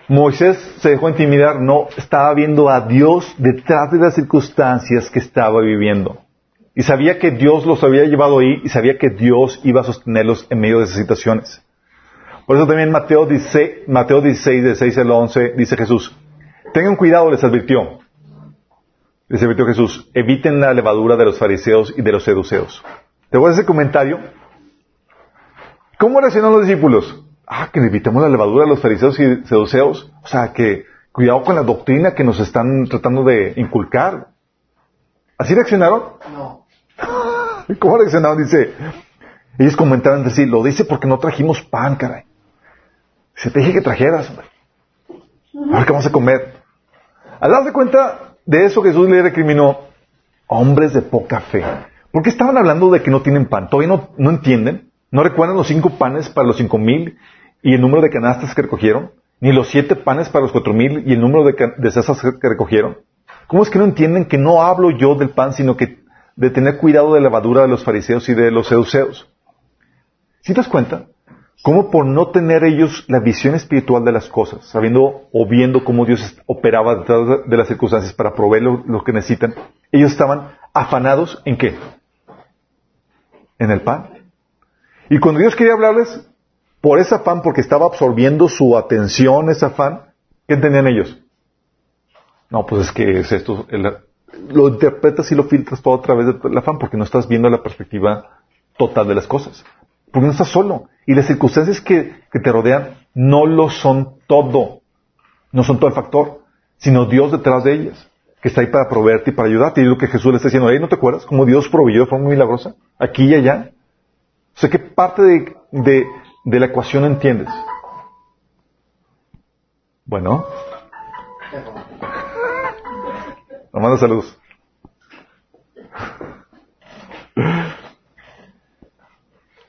Moisés se dejó intimidar, no, estaba viendo a Dios detrás de las circunstancias que estaba viviendo. Y sabía que Dios los había llevado ahí y sabía que Dios iba a sostenerlos en medio de esas situaciones. Por eso también Mateo 16, Mateo 16 de 6 al 11, dice Jesús, tengan cuidado, les advirtió. Les advirtió Jesús, eviten la levadura de los fariseos y de los seduceos. ¿Te voy a ese comentario? ¿Cómo reaccionaron los discípulos? Ah, que evitemos la levadura de los fariseos y seduceos. O sea, que cuidado con la doctrina que nos están tratando de inculcar. ¿Así reaccionaron? No. ¿Cómo reaccionaron? Dice, ellos comentaron de sí, lo dice porque no trajimos pan, caray. Se te dije que trajeras, hombre. A ver qué vamos a comer. Al darse cuenta de eso, Jesús le recriminó hombres de poca fe. ¿Por qué estaban hablando de que no tienen pan? ¿Todavía no, no entienden? ¿No recuerdan los cinco panes para los cinco mil y el número de canastas que recogieron? Ni los siete panes para los cuatro mil y el número de, de que recogieron. ¿Cómo es que no entienden que no hablo yo del pan, sino que de tener cuidado de la levadura de los fariseos y de los seduceos. ¿Sí te das cuenta? Cómo por no tener ellos la visión espiritual de las cosas, sabiendo o viendo cómo Dios operaba detrás de las circunstancias para proveer lo, que necesitan, ellos estaban afanados en qué? En el pan. Y cuando Dios quería hablarles, por ese afán, porque estaba absorbiendo su atención, ese afán, ¿qué entendían ellos? No, pues es que es esto, lo interpretas y lo filtras todo a través del afán, porque no estás viendo la perspectiva total de las cosas. Porque no estás solo. Y las circunstancias que, te rodean no lo son todo. No son todo el factor, sino Dios detrás de ellas, que está ahí para proveerte y para ayudarte. Y lo que Jesús le está diciendo, ahí ¿no te acuerdas cómo Dios proveyó de forma milagrosa? Aquí y allá. O sea, ¿qué parte de, de, la ecuación entiendes? Bueno. Manda saludos.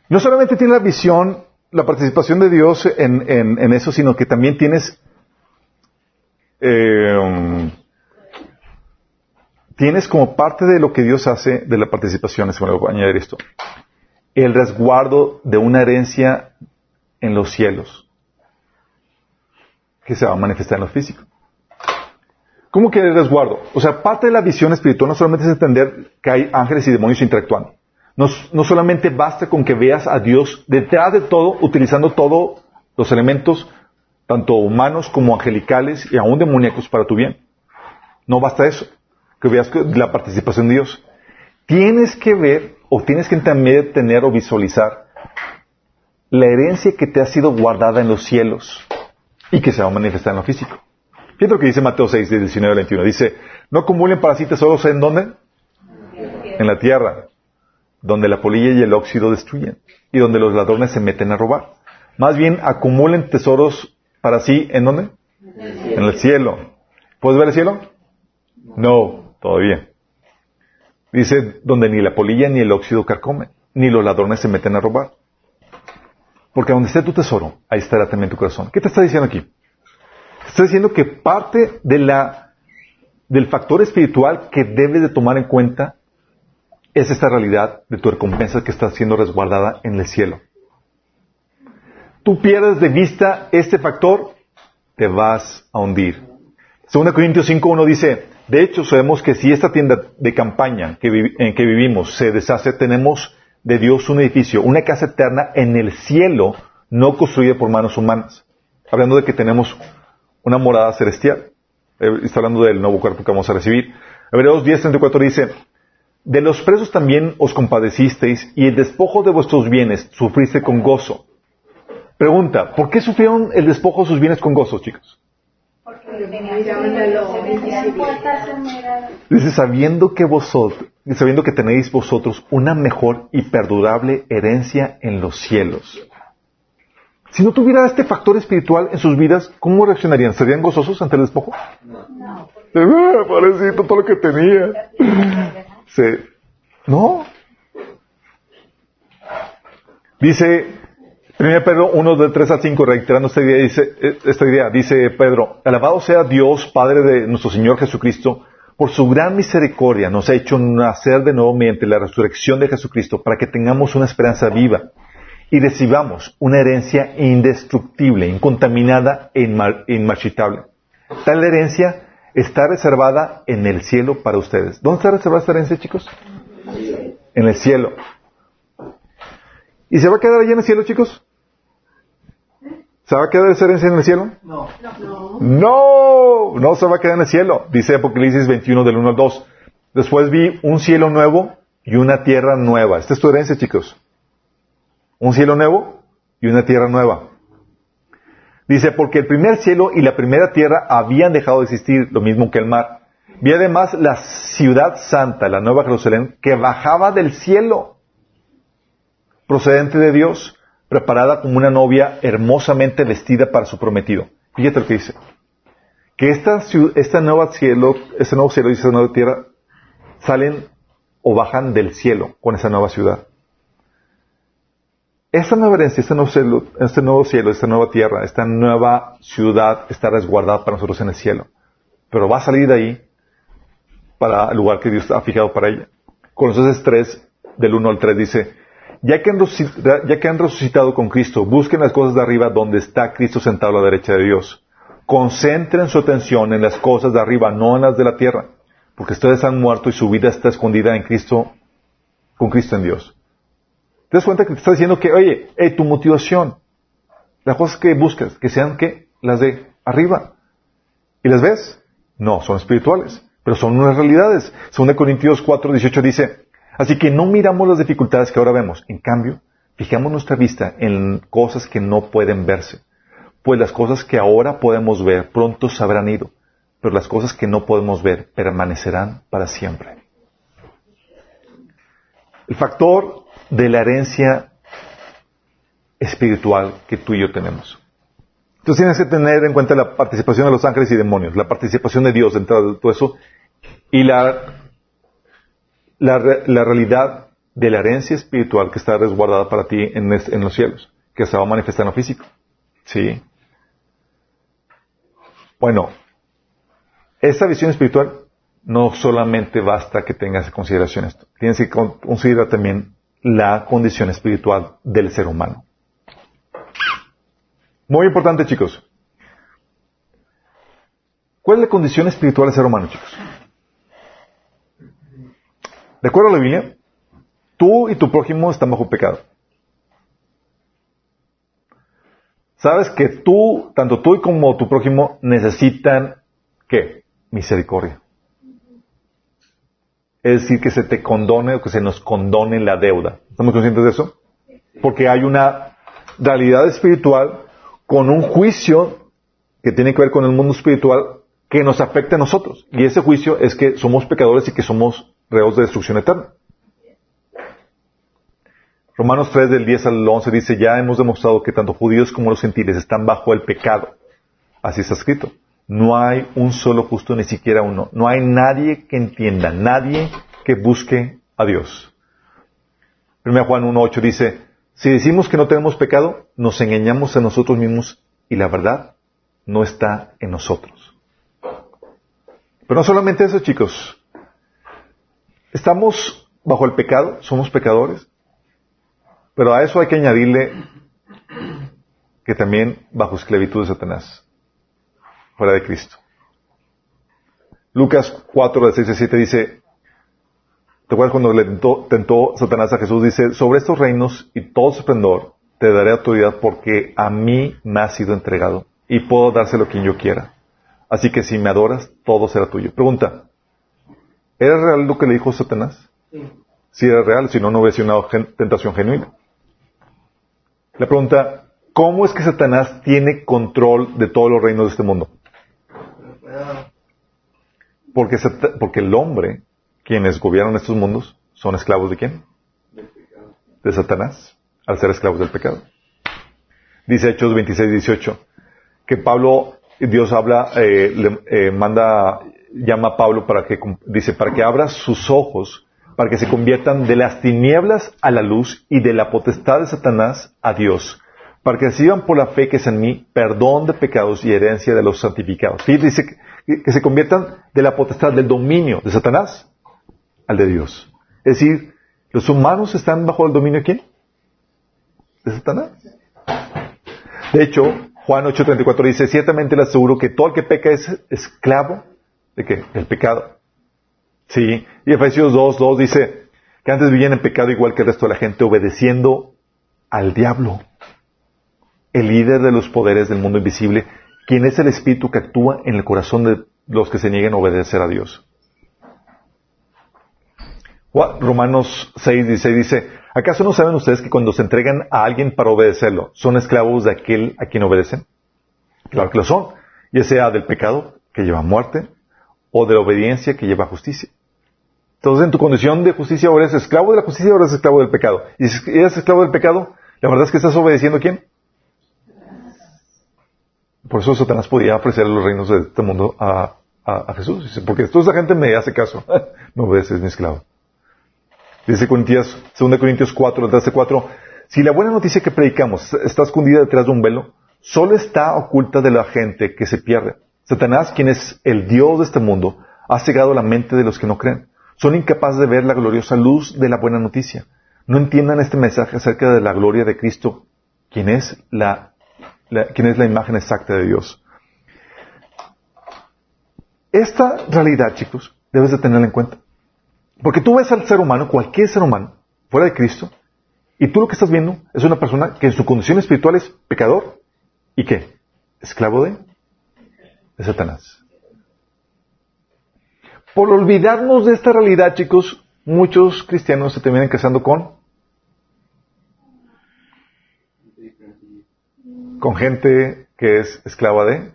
No solamente tienes la visión, la participación de Dios en, eso, sino que también tienes, eh, tienes como parte de lo que Dios hace de la participación, se me voy a añadir esto, el resguardo de una herencia en los cielos, que se va a manifestar en lo físico. ¿Cómo que el resguardo? O sea, parte de la visión espiritual no solamente es entender que hay ángeles y demonios interactuando. No, solamente basta con que veas a Dios detrás de todo, utilizando todos los elementos, tanto humanos como angelicales y aún demoníacos para tu bien. No basta eso, que veas la participación de Dios. Tienes que ver, o tienes que también tener o visualizar la herencia que te ha sido guardada en los cielos y que se va a manifestar en lo físico. Fíjate lo que dice Mateo 6, 19 al 21. Dice, no acumulen para sí tesoros en dónde? En la tierra, donde la polilla y el óxido destruyen y donde los ladrones se meten a robar. Más bien acumulen tesoros para sí, ¿en dónde? En el cielo. ¿Puedes ver el cielo? No, todavía. Dice, donde ni la polilla ni el óxido carcomen, ni los ladrones se meten a robar. Porque donde esté tu tesoro, ahí estará también tu corazón. ¿Qué te está diciendo aquí? Te está diciendo que parte de la, del factor espiritual que debes de tomar en cuenta es esta realidad de tu recompensa que está siendo resguardada en el cielo. Tú pierdes de vista este factor, te vas a hundir. Según Corintios 5.1 dice, de hecho sabemos que si esta tienda de campaña en que vivimos se deshace, tenemos de Dios un edificio, una casa eterna en el cielo, no construida por manos humanas. Hablando de que tenemos una morada celestial. Eh, está hablando del nuevo cuerpo que vamos a recibir. Hebreos 10.34 dice, de los presos también os compadecisteis y el despojo de vuestros bienes sufriste con gozo. Pregunta, ¿por qué sufrieron el despojo de sus bienes con gozo, chicos? Dice, sabiendo que vosotros, sabiendo que tenéis vosotros una mejor y perdurable herencia en los cielos. Si no tuviera este factor espiritual en sus vidas, ¿cómo reaccionarían? ¿Serían gozosos ante el despojo? No. no. Ah, todo lo que tenía. No. Dice 1 Pedro 1 de 3 a 5, reiterando esta idea, dice, eh, esta idea, dice Pedro, alabado sea Dios, Padre de nuestro Señor Jesucristo, por su gran misericordia nos ha hecho nacer de nuevo mediante la resurrección de Jesucristo para que tengamos una esperanza viva y recibamos una herencia indestructible, incontaminada e inmarchitable. Tal herencia está reservada en el cielo para ustedes. ¿Dónde está reservada esta herencia, chicos? En el cielo. ¿Y se va a quedar allí en el cielo, chicos? ¿Se va a quedar esa herencia en el cielo? No. No, no se va a quedar en el cielo. Dice Apocalipsis 21 del 1 al 2. Después vi un cielo nuevo y una tierra nueva. Esta es tu herencia, chicos. Un cielo nuevo y una tierra nueva. Dice, porque el primer cielo y la primera tierra habían dejado de existir, lo mismo que el mar. Vi además la ciudad santa, la nueva Jerusalén, que bajaba del cielo, procedente de Dios, preparada como una novia hermosamente vestida para su prometido. Fíjate lo que dice. Que esta, nueva cielo, este nuevo cielo y esta nueva tierra salen o bajan del cielo con esa nueva ciudad. Esta nueva herencia, este nuevo, cielo, este nuevo cielo, esta nueva tierra, esta nueva ciudad está resguardada para nosotros en el cielo. Pero va a salir de ahí para el lugar que Dios ha fijado para ella. Colosenses 3, del 1 al 3 dice, ya que, han ya que han resucitado con Cristo, busquen las cosas de arriba donde está Cristo sentado a la derecha de Dios. Concentren su atención en las cosas de arriba, no en las de la tierra, porque ustedes han muerto y su vida está escondida en Cristo, con Cristo en Dios. ¿Te das cuenta que te está diciendo que, oye, tu motivación, las cosas que buscas, que sean que las de arriba? ¿Y las ves? No, son espirituales, pero son unas realidades. Según Corintios 4, 18 dice, así que no miramos las dificultades que ahora vemos, en cambio, fijamos nuestra vista en cosas que no pueden verse, pues las cosas que ahora podemos ver pronto se habrán ido, pero las cosas que no podemos ver permanecerán para siempre. El factor de la herencia espiritual que tú y yo tenemos. Entonces tienes que tener en cuenta la participación de los ángeles y demonios, la participación de Dios dentro de todo eso y la, la, realidad de la herencia espiritual que está resguardada para ti en, en los cielos, que se va a manifestar en lo físico. ¿Sí? Bueno, esta visión espiritual no solamente basta que tengas en consideración esto. Tienes que considerar también la condición espiritual del ser humano. Muy importante, chicos. ¿Cuál es la condición espiritual del ser humano, chicos? De acuerdo a la Biblia, tú y tu prójimo están bajo pecado. Sabes que tú, tanto tú como tu prójimo, necesitan, ¿qué? Misericordia. Es decir, que se te condone o que se nos condone la deuda. ¿Estamos conscientes de eso? Porque hay una realidad espiritual con un juicio que tiene que ver con el mundo espiritual que nos afecta a nosotros. Y ese juicio es que somos pecadores y que somos reos de destrucción eterna. Romanos 3 del 10 al 11 dice, ya hemos demostrado que tanto judíos como los gentiles están bajo el pecado. Así está escrito. No hay un solo justo, ni siquiera uno. No hay nadie que entienda, nadie que busque a Dios. 1 Juan 1.8 dice, si decimos que no tenemos pecado, nos engañamos a nosotros mismos y la verdad no está en nosotros. Pero no solamente eso, chicos. Estamos bajo el pecado, somos pecadores, pero a eso hay que añadirle que también bajo esclavitud de Satanás, fuera de Cristo. Lucas 4, de 6 a 7 dice, ¿te acuerdas cuando le tentó, Satanás a Jesús? Dice, sobre estos reinos y todo su esplendor te daré autoridad porque a mí me ha sido entregado y puedo dárselo a quien yo quiera. Así que si me adoras, todo será tuyo. Pregunta, ¿era real lo que le dijo Satanás? Sí. Si era real, si no, no hubiera sido una tentación genuina. La pregunta, ¿cómo es que Satanás tiene control de todos los reinos de este mundo? Porque, porque el hombre, quienes gobiernan estos mundos, son esclavos de quién? De Satanás, al ser esclavos del pecado. Dice Hechos 26, 18, que Pablo, Dios habla, eh, le, eh, manda, llama a Pablo para que, dice, para que abra sus ojos para que se conviertan de las tinieblas a la luz y de la potestad de Satanás a Dios, para que reciban por la fe que es en mí perdón de pecados y herencia de los santificados. Dice que, se conviertan de la potestad, del dominio de Satanás al de Dios. Es decir, los humanos están bajo el dominio de quién? De Satanás. De hecho, Juan 8:34 dice, ciertamente le aseguro que todo el que peca es esclavo de qué? Del pecado. Sí, y Efesios 2, 2 dice que antes vivían en pecado igual que el resto de la gente, obedeciendo al diablo, el líder de los poderes del mundo invisible, quien es el espíritu que actúa en el corazón de los que se nieguen a obedecer a Dios. Romanos 6, 16 dice, ¿acaso no saben ustedes que cuando se entregan a alguien para obedecerlo, son esclavos de aquel a quien obedecen? Claro que lo son, ya sea del pecado que lleva a muerte o de la obediencia que lleva a justicia. Entonces, en tu condición de justicia, ahora eres esclavo de la justicia, ahora eres esclavo del pecado. Y si eres esclavo del pecado, la verdad es que estás obedeciendo a quién? Por eso Satanás podía ofrecer los reinos de este mundo a, Jesús. porque toda esa gente me hace caso. no obedeces, mi esclavo. Dice Corintios, 2 Corintios 4, 13, 4. Si la buena noticia que predicamos está escondida detrás de un velo, solo está oculta de la gente que se pierde. Satanás, quien es el Dios de este mundo, ha cegado la mente de los que no creen Son incapaces de ver la gloriosa luz de la buena noticia. No entiendan este mensaje acerca de la gloria de Cristo, quien es la, imagen exacta de Dios. Esta realidad, chicos, debes de tenerla en cuenta. Porque tú ves al ser humano, cualquier ser humano, fuera de Cristo, y tú lo que estás viendo es una persona que en su condición espiritual es pecador. ¿Y qué? Esclavo de, de Satanás. Por olvidarnos de esta realidad, chicos, muchos cristianos se terminan casando con con gente que es esclava de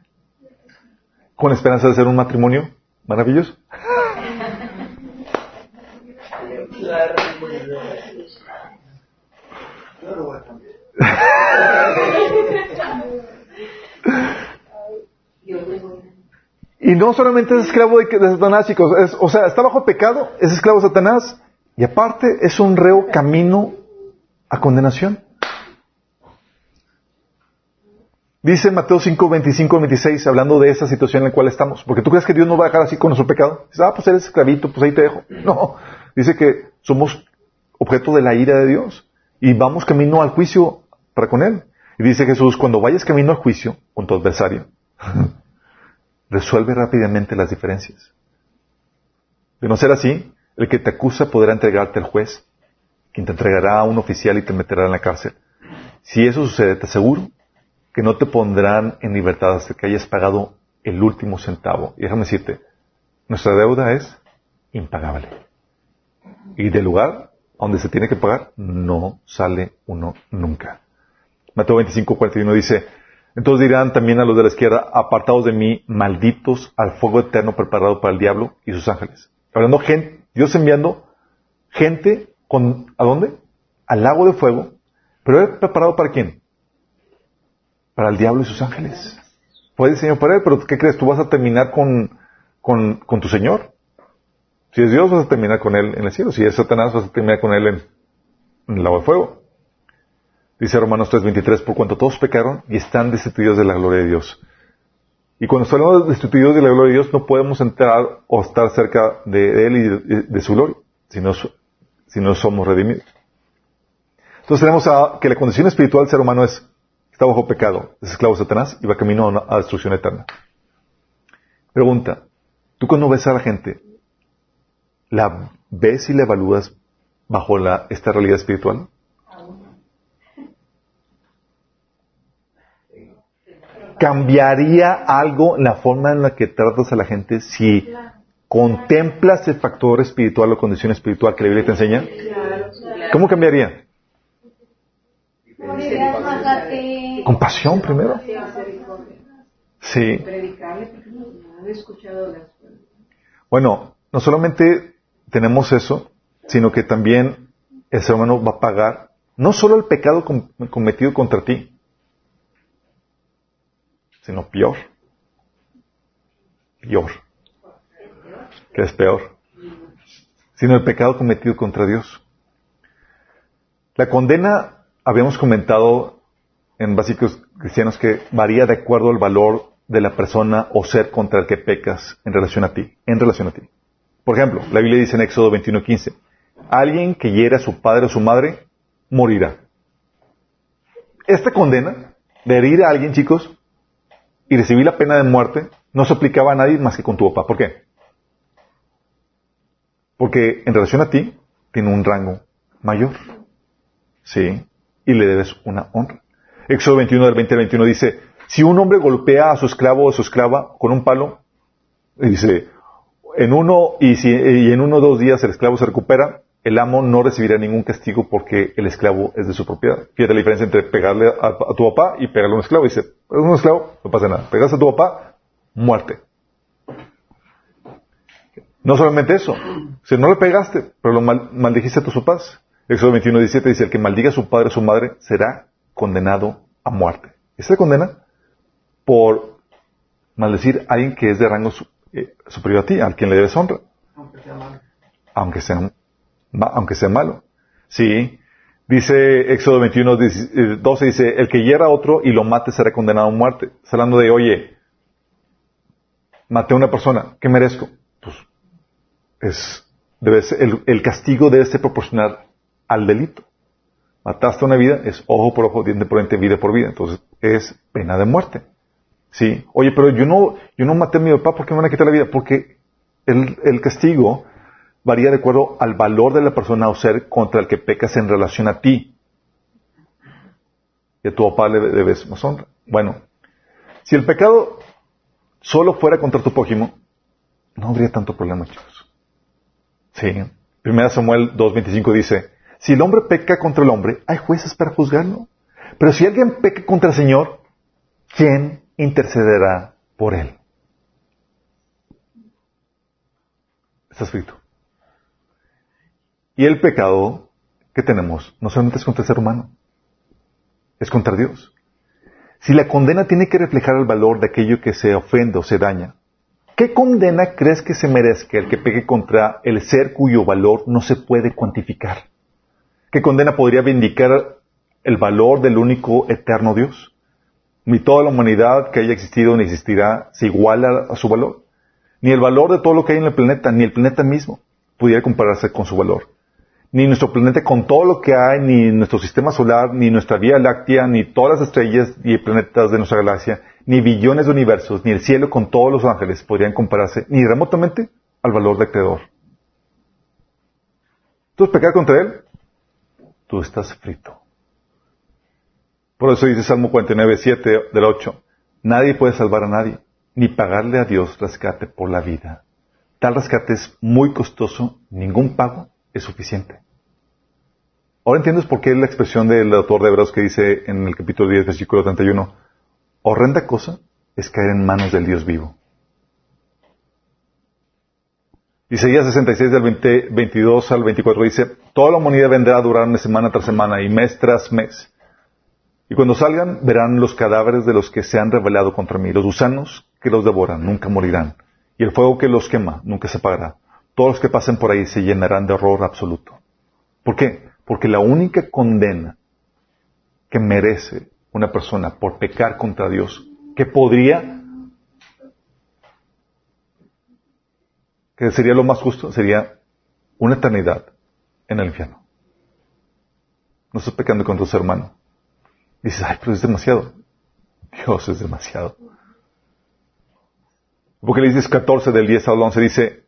con esperanza de hacer un matrimonio maravilloso. Y no solamente es esclavo de, Satanás, chicos, o sea, está bajo pecado, es esclavo de Satanás, y aparte es un reo camino a condenación. Dice Mateo 5, 25 26, hablando de esa situación en la cual estamos. Porque tú crees que Dios no va a dejar así con nuestro pecado. Dices, ah, pues eres esclavito, pues ahí te dejo. No. Dice que somos objeto de la ira de Dios. Y vamos camino al juicio para con Él. Y dice Jesús, cuando vayas camino al juicio con tu adversario, resuelve rápidamente las diferencias. De no ser así, el que te acusa podrá entregarte al juez, quien te entregará a un oficial y te meterá en la cárcel. Si eso sucede, te aseguro que no te pondrán en libertad hasta que hayas pagado el último centavo. Y déjame decirte, nuestra deuda es impagable. Y del lugar donde se tiene que pagar, no sale uno nunca. Mateo 25, 41 dice, entonces dirán también a los de la izquierda, apartados de mí, malditos al fuego eterno preparado para el diablo y sus ángeles. Hablando gente, Dios enviando gente con, ¿a dónde? Al lago de fuego, pero preparado para quién? para el diablo y sus ángeles. Puede Señor para él, pero ¿qué crees? ¿Tú vas a terminar con, con, con, tu Señor? Si es Dios, vas a terminar con él en el cielo. Si es Satanás, vas a terminar con él en, el lago de fuego. Dice Romanos 3:23, por cuanto todos pecaron y están destituidos de la gloria de Dios. Y cuando estamos destituidos de la gloria de Dios, no podemos entrar o estar cerca de, Él y de, su gloria, si no, si no somos redimidos. Entonces tenemos que la condición espiritual del ser humano es está bajo pecado, es esclavo de Satanás y va camino a, destrucción eterna. Pregunta, ¿tú cuando ves a la gente, la ves y la evalúas bajo esta realidad espiritual? ¿Cambiaría algo la forma en la que tratas a la gente si contemplas el factor espiritual o condición espiritual que la Biblia te enseña? ¿Cómo cambiaría? Compasión primero. Sí. Bueno, no solamente tenemos eso, sino que también el ser humano va a pagar no solo el pecado cometido contra ti, sino peor. Peor. Que es peor. Sino el pecado cometido contra Dios. La condena, habíamos comentado en básicos cristianos que varía de acuerdo al valor de la persona o ser contra el que pecas en relación a ti, en relación a ti. Por ejemplo, la Biblia dice en Éxodo 21:15, alguien que hiera a su padre o su madre morirá. Esta condena de herir a alguien, chicos, y recibir la pena de muerte, no se aplicaba a nadie más que con tu papá. ¿Por qué? Porque en relación a ti, tiene un rango mayor. Sí. Y le debes una honra. Éxodo 21 del 20 al 21 dice, si un hombre golpea a su esclavo o a su esclava con un palo, dice, en uno, y, si, y en uno o dos días el esclavo se recupera, el amo no recibirá ningún castigo porque el esclavo es de su propiedad. Fíjate la diferencia entre pegarle a, tu papá y pegarle a un esclavo. Dice, es un esclavo, no pasa nada. Pegas a tu papá, muerte. No solamente eso, si no le pegaste, pero lo maldijiste a tus papás. Éxodo 21, 17 dice, el que maldiga a su padre o su madre será condenado a muerte. Se condena por maldecir a alguien que es de rango eh, superior a ti, a quien le debes honra. Aunque sea. Aunque sea, aunque sea malo. Sí. Dice Éxodo 21, 12, dice, el que hiera a otro y lo mate será condenado a muerte. Está hablando de, oye, maté a una persona, ¿qué merezco? Pues es debe el, castigo debe ser proporcional al delito. Mataste una vida, es ojo por ojo, diente por diente, vida por vida. Entonces, es pena de muerte. ¿Sí? Oye, pero yo no, yo no maté a mi papá, ¿por qué me van a quitar la vida? Porque el, el castigo varía de acuerdo al valor de la persona o ser contra el que pecas en relación a ti. Y a tu papá le debes más honra. Bueno, si el pecado solo fuera contra tu prójimo, no habría tanto problema, chicos. Sí. Primera Samuel 2.25 dice, si el hombre peca contra el hombre, hay jueces para juzgarlo. Pero si alguien peca contra el Señor, ¿quién intercederá por él? Está escrito. Y el pecado que tenemos no solamente es contra el ser humano, es contra Dios. Si la condena tiene que reflejar el valor de aquello que se ofende o se daña, ¿qué condena crees que se merezca el que pegue contra el ser cuyo valor no se puede cuantificar? ¿Qué condena podría vindicar el valor del único eterno Dios? Ni toda la humanidad que haya existido ni existirá se iguala a su valor. Ni el valor de todo lo que hay en el planeta, ni el planeta mismo, pudiera compararse con su valor ni nuestro planeta con todo lo que hay, ni nuestro sistema solar, ni nuestra Vía Láctea, ni todas las estrellas y planetas de nuestra galaxia, ni billones de universos, ni el cielo con todos los ángeles podrían compararse ni remotamente al valor del Creador. ¿Tú has pecado contra Él? Tú estás frito. Por eso dice Salmo 49, 7 del 8, nadie puede salvar a nadie, ni pagarle a Dios rescate por la vida. Tal rescate es muy costoso, ningún pago es suficiente. Ahora entiendes por qué la expresión del autor de Hebreos que dice en el capítulo 10, versículo 31, horrenda cosa es caer en manos del Dios vivo. Isaías 66 del 22 al 24 dice, toda la humanidad vendrá a durar una semana tras semana y mes tras mes. Y cuando salgan verán los cadáveres de los que se han rebelado contra mí, los gusanos que los devoran nunca morirán, y el fuego que los quema nunca se apagará todos los que pasen por ahí se llenarán de horror absoluto. ¿Por qué? Porque la única condena que merece una persona por pecar contra Dios, que podría, que sería lo más justo, sería una eternidad en el infierno. No estás pecando contra tu hermano. Dices, ay, pero es demasiado. Dios es demasiado. Porque le dices 14 del 10 al 11 dice,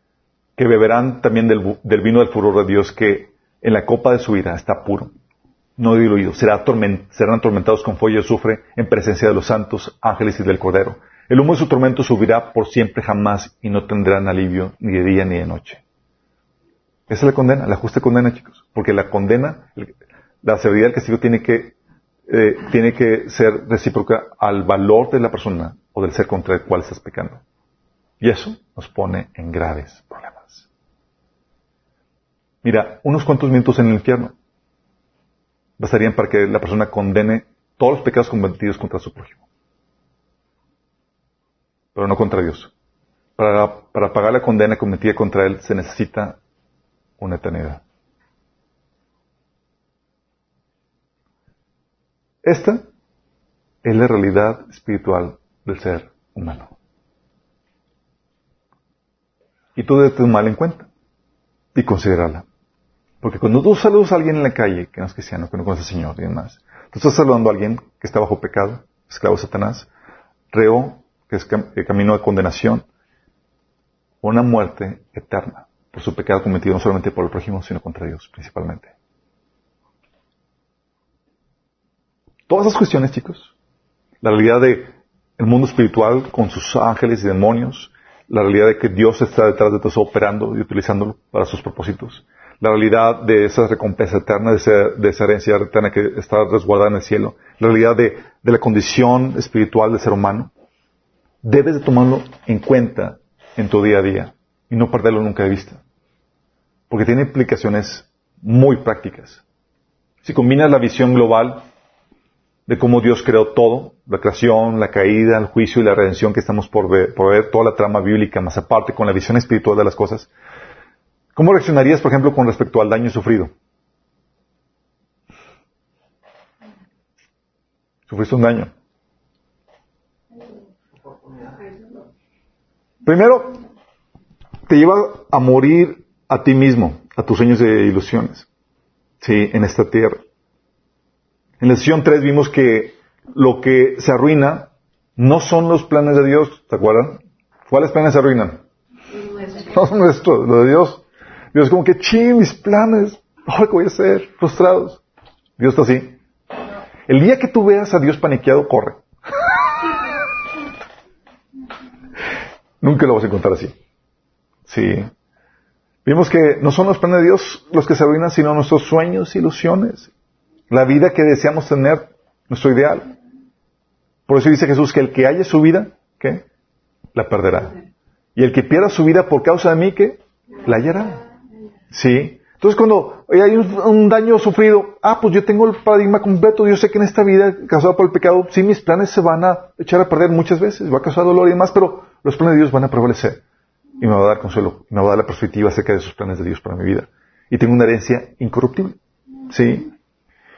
que beberán también del, vino del furor de Dios que en la copa de su ira está puro, no diluido. serán atormentados con fuego y azufre en presencia de los santos ángeles y del Cordero. El humo de su tormento subirá por siempre jamás y no tendrán alivio ni de día ni de noche. Esa es la condena, la justa condena, chicos. Porque la condena, la severidad del castigo tiene que, eh, tiene que ser recíproca al valor de la persona o del ser contra el cual estás pecando. Y eso nos pone en graves problemas. Mira, unos cuantos minutos en el infierno bastarían para que la persona condene todos los pecados cometidos contra su prójimo. Pero no contra Dios. Para, pagar la condena cometida contra Él se necesita una eternidad. Esta es la realidad espiritual del ser humano. Y tú debes tomar en cuenta y considerarla. Porque cuando tú saludas a alguien en la calle, que no es cristiano, que no conoce al Señor y demás, tú estás saludando a alguien que está bajo pecado, esclavo de Satanás, reo, que es camino de condenación, o una muerte eterna por su pecado cometido no solamente por el prójimo, sino contra Dios principalmente. Todas esas cuestiones, chicos, la realidad de el mundo espiritual con sus ángeles y demonios, la realidad de que Dios está detrás de todo eso operando y utilizándolo para sus propósitos, la realidad de esa recompensa eterna, de esa, herencia eterna que está resguardada en el cielo, la realidad de, la condición espiritual del ser humano, debes de tomarlo en cuenta en tu día a día y no perderlo nunca de vista. Porque tiene implicaciones muy prácticas. Si combinas la visión global de cómo Dios creó todo, la creación, la caída, el juicio y la redención que estamos por ver, por ver, toda la trama bíblica, más aparte con la visión espiritual de las cosas. ¿Cómo reaccionarías, por ejemplo, con respecto al daño sufrido? Sufriste un daño. Primero, te lleva a morir a ti mismo, a tus sueños e ilusiones. Sí, en esta tierra. En la sesión 3 vimos que lo que se arruina no son los planes de Dios, ¿te acuerdan? ¿Cuáles planes se arruinan? No son nuestros, los de Dios. Dios como que, ching, mis planes, ¿qué voy a hacer? Frustrados. Dios está así. El día que tú veas a Dios paniqueado, corre. Nunca lo vas a encontrar así. Sí. Vimos que no son los planes de Dios los que se arruinan, sino nuestros sueños, ilusiones. La vida que deseamos tener, nuestro ideal. Por eso dice Jesús que el que haya su vida, ¿qué? La perderá. Y el que pierda su vida por causa de mí, ¿qué? La hallará. Sí. Entonces cuando hay un, daño sufrido, ah, pues yo tengo el paradigma completo, yo sé que en esta vida, causado por el pecado, sí mis planes se van a echar a perder muchas veces, va a causar dolor y demás, pero los planes de Dios van a prevalecer. Y me va a dar consuelo, y me va a dar la perspectiva acerca de esos planes de Dios para mi vida. Y tengo una herencia incorruptible. ¿Sí?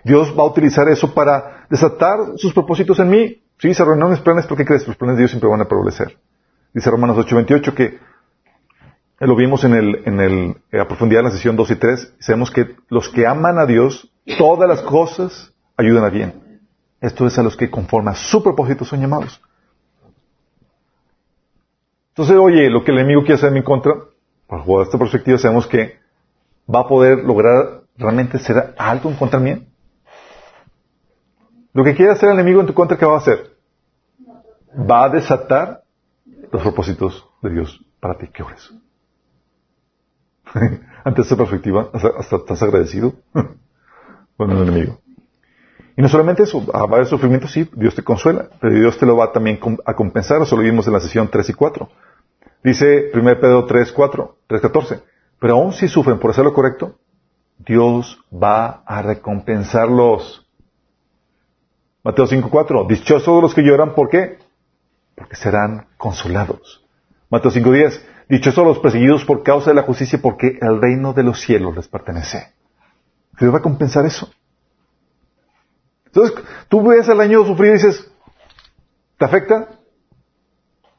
Dios va a utilizar eso para desatar sus propósitos en mí. Sí, se arruinaron mis planes, ¿por qué crees? Los planes de Dios siempre van a prevalecer. Dice Romanos 8:28 que lo vimos en el, en el, a profundidad en la sesión 2 y 3, sabemos que los que aman a Dios, todas las cosas ayudan a bien. Esto es a los que conforme a su propósito son llamados. Entonces, oye, lo que el enemigo quiere hacer en mi contra, bajo esta perspectiva, sabemos que va a poder lograr realmente ser algo en contra mí. Lo que quiere hacer el enemigo en tu contra, ¿qué va a hacer? Va a desatar los propósitos de Dios para ti. ¿Qué ores? Ante esta perspectiva, hasta, estás agradecido con el enemigo. Y no solamente eso, a varios sufrimientos sí, Dios te consuela, pero Dios te lo va también a compensar, eso lo vimos en la sesión 3 y 4. Dice 1 Pedro 3, 4, 3, 14, pero aún si sufren por hacer lo correcto, Dios va a recompensarlos. Mateo 5, 4, dichosos los que lloran, ¿por qué? Porque serán consolados. Mateo 5, 10, Dichosos los perseguidos por causa de la justicia, porque el reino de los cielos les pertenece. Dios va a compensar eso. Entonces, tú ves el año sufrir y dices, ¿te afecta?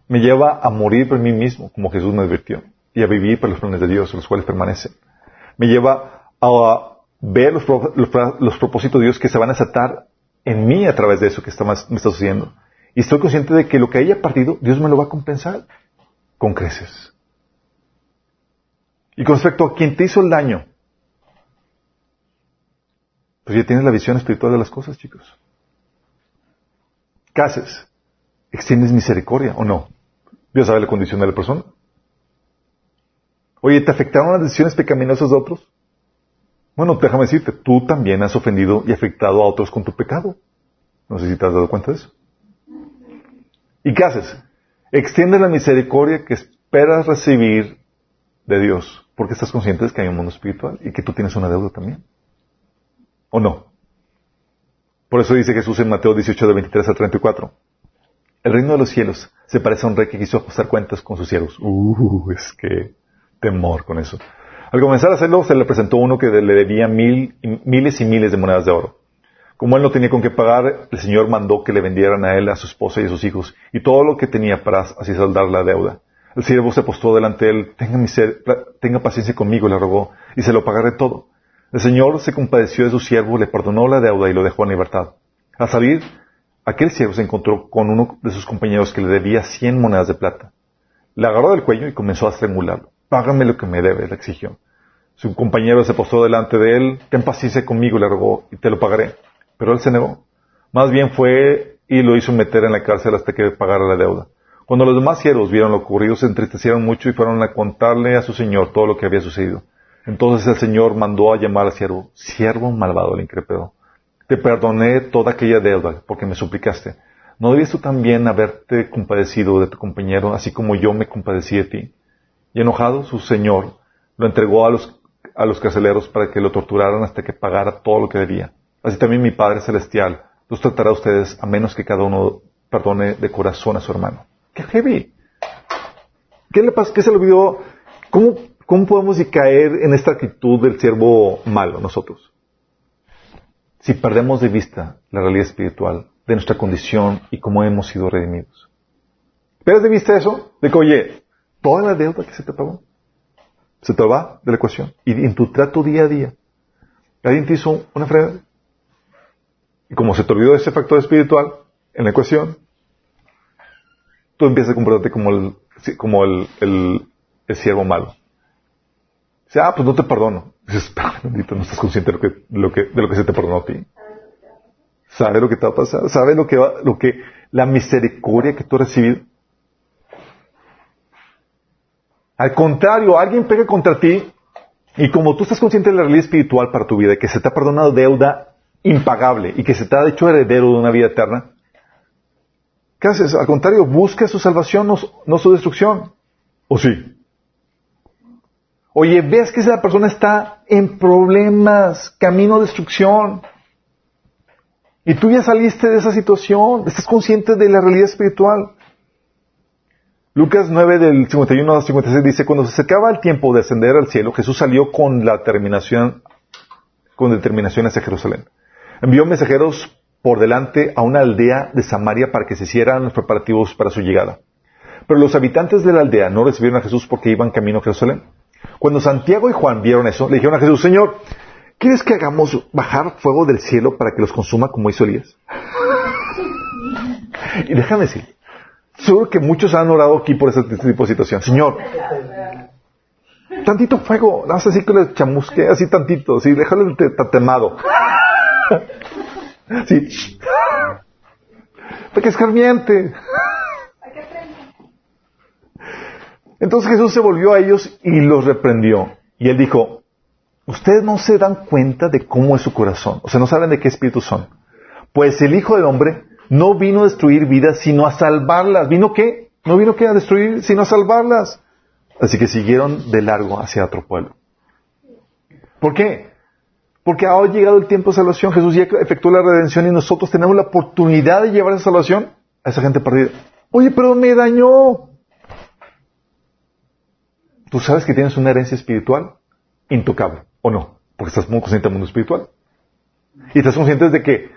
Me lleva a morir por mí mismo, como Jesús me advirtió, y a vivir por los planes de Dios, los cuales permanecen. Me lleva a ver los, propósitos de Dios que se van a desatar en mí a través de eso que está, me está sucediendo. Y estoy consciente de que lo que haya partido, Dios me lo va a compensar con creces. Y con respecto a quien te hizo el daño, pues ya tienes la visión espiritual de las cosas, chicos. ¿Qué haces? ¿Extiendes misericordia o no? Dios sabe la condición de la persona. Oye, ¿te afectaron las decisiones pecaminosas de otros? Bueno, déjame decirte, tú también has ofendido y afectado a otros con tu pecado. No sé si te has dado cuenta de eso. ¿Y qué haces? Extiende la misericordia que esperas recibir de Dios porque estás consciente de que hay un mundo espiritual y que tú tienes una deuda también. ¿O no? Por eso dice Jesús en Mateo 18, de 23 a 34. El reino de los cielos se parece a un rey que quiso ajustar cuentas con sus siervos. Uh, es que temor con eso. Al comenzar a hacerlo, se le presentó uno que le debía mil, miles y miles de monedas de oro. Como él no tenía con qué pagar, el Señor mandó que le vendieran a él, a su esposa y a sus hijos, y todo lo que tenía para así saldar la deuda. El siervo se postó delante de él, tenga, tenga paciencia conmigo, le rogó, y se lo pagaré todo. El Señor se compadeció de su siervo, le perdonó la deuda y lo dejó en libertad. Al salir, aquel siervo se encontró con uno de sus compañeros que le debía cien monedas de plata. Le agarró del cuello y comenzó a estrangularlo. Págame lo que me debe, le exigió. Su compañero se postó delante de él, ten paciencia conmigo, le rogó, y te lo pagaré. Pero él se negó. Más bien fue y lo hizo meter en la cárcel hasta que pagara la deuda. Cuando los demás siervos vieron lo ocurrido, se entristecieron mucho y fueron a contarle a su señor todo lo que había sucedido. Entonces el señor mandó a llamar al siervo, siervo malvado, le increpó. Te perdoné toda aquella deuda porque me suplicaste. ¿No debías tú también haberte compadecido de tu compañero, así como yo me compadecí de ti? Y enojado, su señor lo entregó a los, a los carceleros para que lo torturaran hasta que pagara todo lo que debía. Así también mi Padre Celestial los tratará a ustedes a menos que cada uno perdone de corazón a su hermano. ¡Qué heavy! ¿Qué le pasa? ¿Qué se le olvidó? ¿Cómo, ¿Cómo podemos caer en esta actitud del siervo malo nosotros? Si perdemos de vista la realidad espiritual de nuestra condición y cómo hemos sido redimidos. ¿Pierdes de vista eso? De que, oye, toda la deuda que se te pagó. Se te va de la ecuación. Y en tu trato día a día, alguien te hizo una frega. Y como se te olvidó ese factor espiritual en la ecuación, tú empiezas a comportarte como el, como el, el, siervo malo. Dice, ah, pues no te perdono. Dices, bendito, no estás consciente de lo que, de lo que se te perdonó a ti. ¿Sabe lo que te va a pasar? ¿Sabe lo que va, lo que, la misericordia que tú has recibido? Al contrario, alguien pega contra ti y como tú estás consciente de la realidad espiritual para tu vida, que se te ha perdonado deuda impagable y que se te ha hecho heredero de una vida eterna, ¿qué haces? Al contrario, busca su salvación, no, su destrucción. ¿O sí? Oye, ves que esa persona está en problemas, camino a destrucción. Y tú ya saliste de esa situación, estás consciente de la realidad espiritual. Lucas 9 del 51 al 56 dice, cuando se acercaba el tiempo de ascender al cielo, Jesús salió con la con determinación hacia Jerusalén. Envió mensajeros por delante a una aldea de Samaria para que se hicieran los preparativos para su llegada. Pero los habitantes de la aldea no recibieron a Jesús porque iban camino a Jerusalén. Cuando Santiago y Juan vieron eso, le dijeron a Jesús, Señor, ¿quieres que hagamos bajar fuego del cielo para que los consuma como hizo Elías? y déjame decir, Seguro que muchos han orado aquí por ese tipo de situación. Señor, tantito fuego, haz así que le chamusque, así tantito, sí, déjale el tatemado. Sí. Para que escarmiente. Entonces Jesús se volvió a ellos y los reprendió. Y él dijo, ustedes no se dan cuenta de cómo es su corazón, o sea, no saben de qué espíritu son. Pues el Hijo del Hombre no vino a destruir vidas, sino a salvarlas. ¿Vino qué? No vino qué a destruir, sino a salvarlas. Así que siguieron de largo hacia otro pueblo. ¿Por qué? Porque ha llegado el tiempo de salvación. Jesús ya efectuó la redención y nosotros tenemos la oportunidad de llevar esa salvación a esa gente perdida. Oye, pero me dañó. Tú sabes que tienes una herencia espiritual intocable, ¿o no? Porque estás muy consciente del mundo espiritual. Y estás consciente de que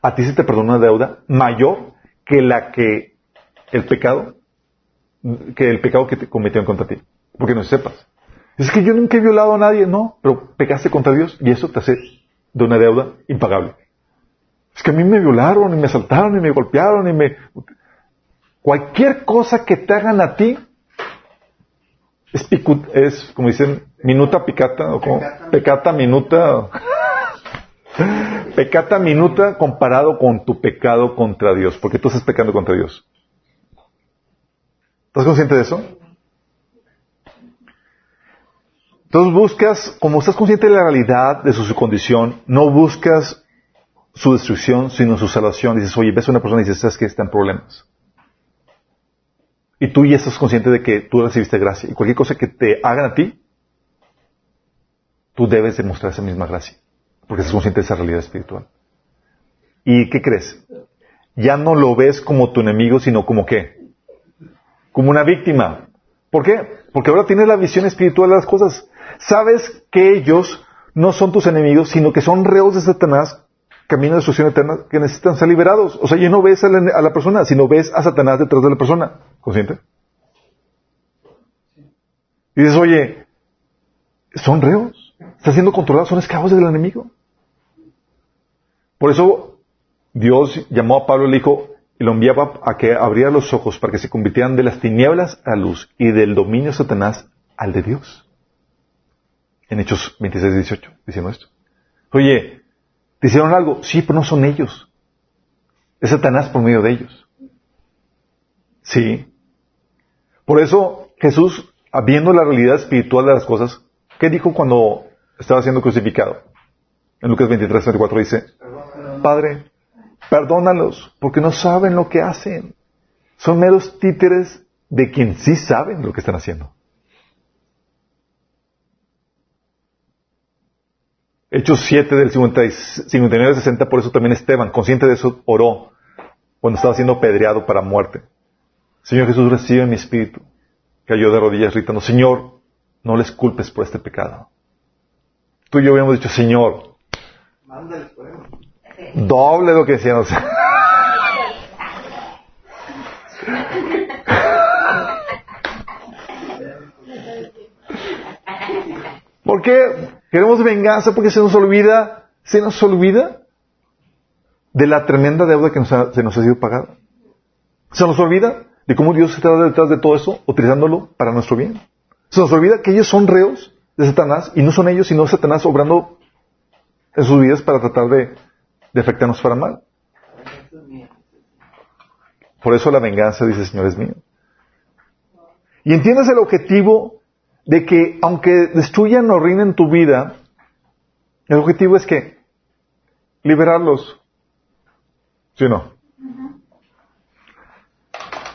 a ti se te perdona una deuda mayor que la que el pecado, que el pecado que cometió en contra ti. Porque no sepas. Es que yo nunca he violado a nadie, no, pero pecaste contra Dios y eso te hace de una deuda impagable. Es que a mí me violaron, y me asaltaron, y me golpearon, y me... Cualquier cosa que te hagan a ti es, es como dicen, minuta picata, o como, pecata minuta. Pecata minuta comparado con tu pecado contra Dios, porque tú estás pecando contra Dios. ¿Estás consciente de eso? Entonces buscas, como estás consciente de la realidad de su, condición, no buscas su destrucción, sino su salvación. Dices, oye, ves a una persona y dices, sabes que está en problemas. Y tú ya estás consciente de que tú recibiste gracia. Y cualquier cosa que te hagan a ti, tú debes demostrar esa misma gracia porque estás consciente de esa realidad espiritual. ¿Y qué crees? Ya no lo ves como tu enemigo, sino como qué? Como una víctima. ¿Por qué? Porque ahora tienes la visión espiritual de las cosas. Sabes que ellos no son tus enemigos, sino que son reos de Satanás, camino de destrucción eterna, que necesitan ser liberados. O sea, ya no ves a la, persona, sino ves a Satanás detrás de la persona. ¿Consciente? Y dices, oye, son reos. Están siendo controlados, son esclavos del enemigo. Por eso Dios llamó a Pablo y le dijo, y lo enviaba a que abriera los ojos para que se convirtieran de las tinieblas a luz y del dominio de Satanás al de Dios. En Hechos 26, 18, diciendo esto. Oye, ¿te hicieron algo? Sí, pero no son ellos. Es Satanás por medio de ellos. Sí. Por eso Jesús, viendo la realidad espiritual de las cosas, ¿qué dijo cuando estaba siendo crucificado? En Lucas 23, 24 dice, Padre, perdónalos, porque no saben lo que hacen. Son meros títeres de quien sí saben lo que están haciendo. Hechos 7 del 59 al 60, por eso también Esteban, consciente de eso, oró cuando estaba siendo pedreado para muerte. Señor Jesús, recibe mi espíritu. Cayó de rodillas gritando, Señor, no les culpes por este pecado. Tú y yo habíamos dicho, Señor, Doble lo que decían. ¿Por qué queremos venganza? Porque se nos olvida, se nos olvida de la tremenda deuda que se nos ha sido pagada. Se nos olvida de cómo Dios está detrás de todo eso, utilizándolo para nuestro bien. Se nos olvida que ellos son reos de Satanás y no son ellos, sino Satanás obrando en sus vidas para tratar de, de afectarnos para mal. Por eso la venganza, dice el Señor, es mío. Y entiendas el objetivo de que aunque destruyan o reinen tu vida, el objetivo es que liberarlos. ¿Sí o no?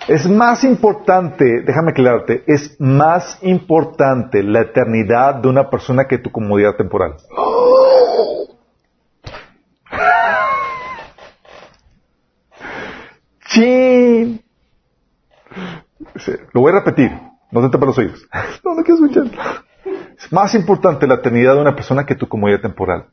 Es más importante, déjame aclararte, es más importante la eternidad de una persona que tu comodidad temporal. ¡Chin! Lo voy a repetir. No te tapas los oídos. No, no quiero escuchar. Es más importante la eternidad de una persona que tu comodidad temporal.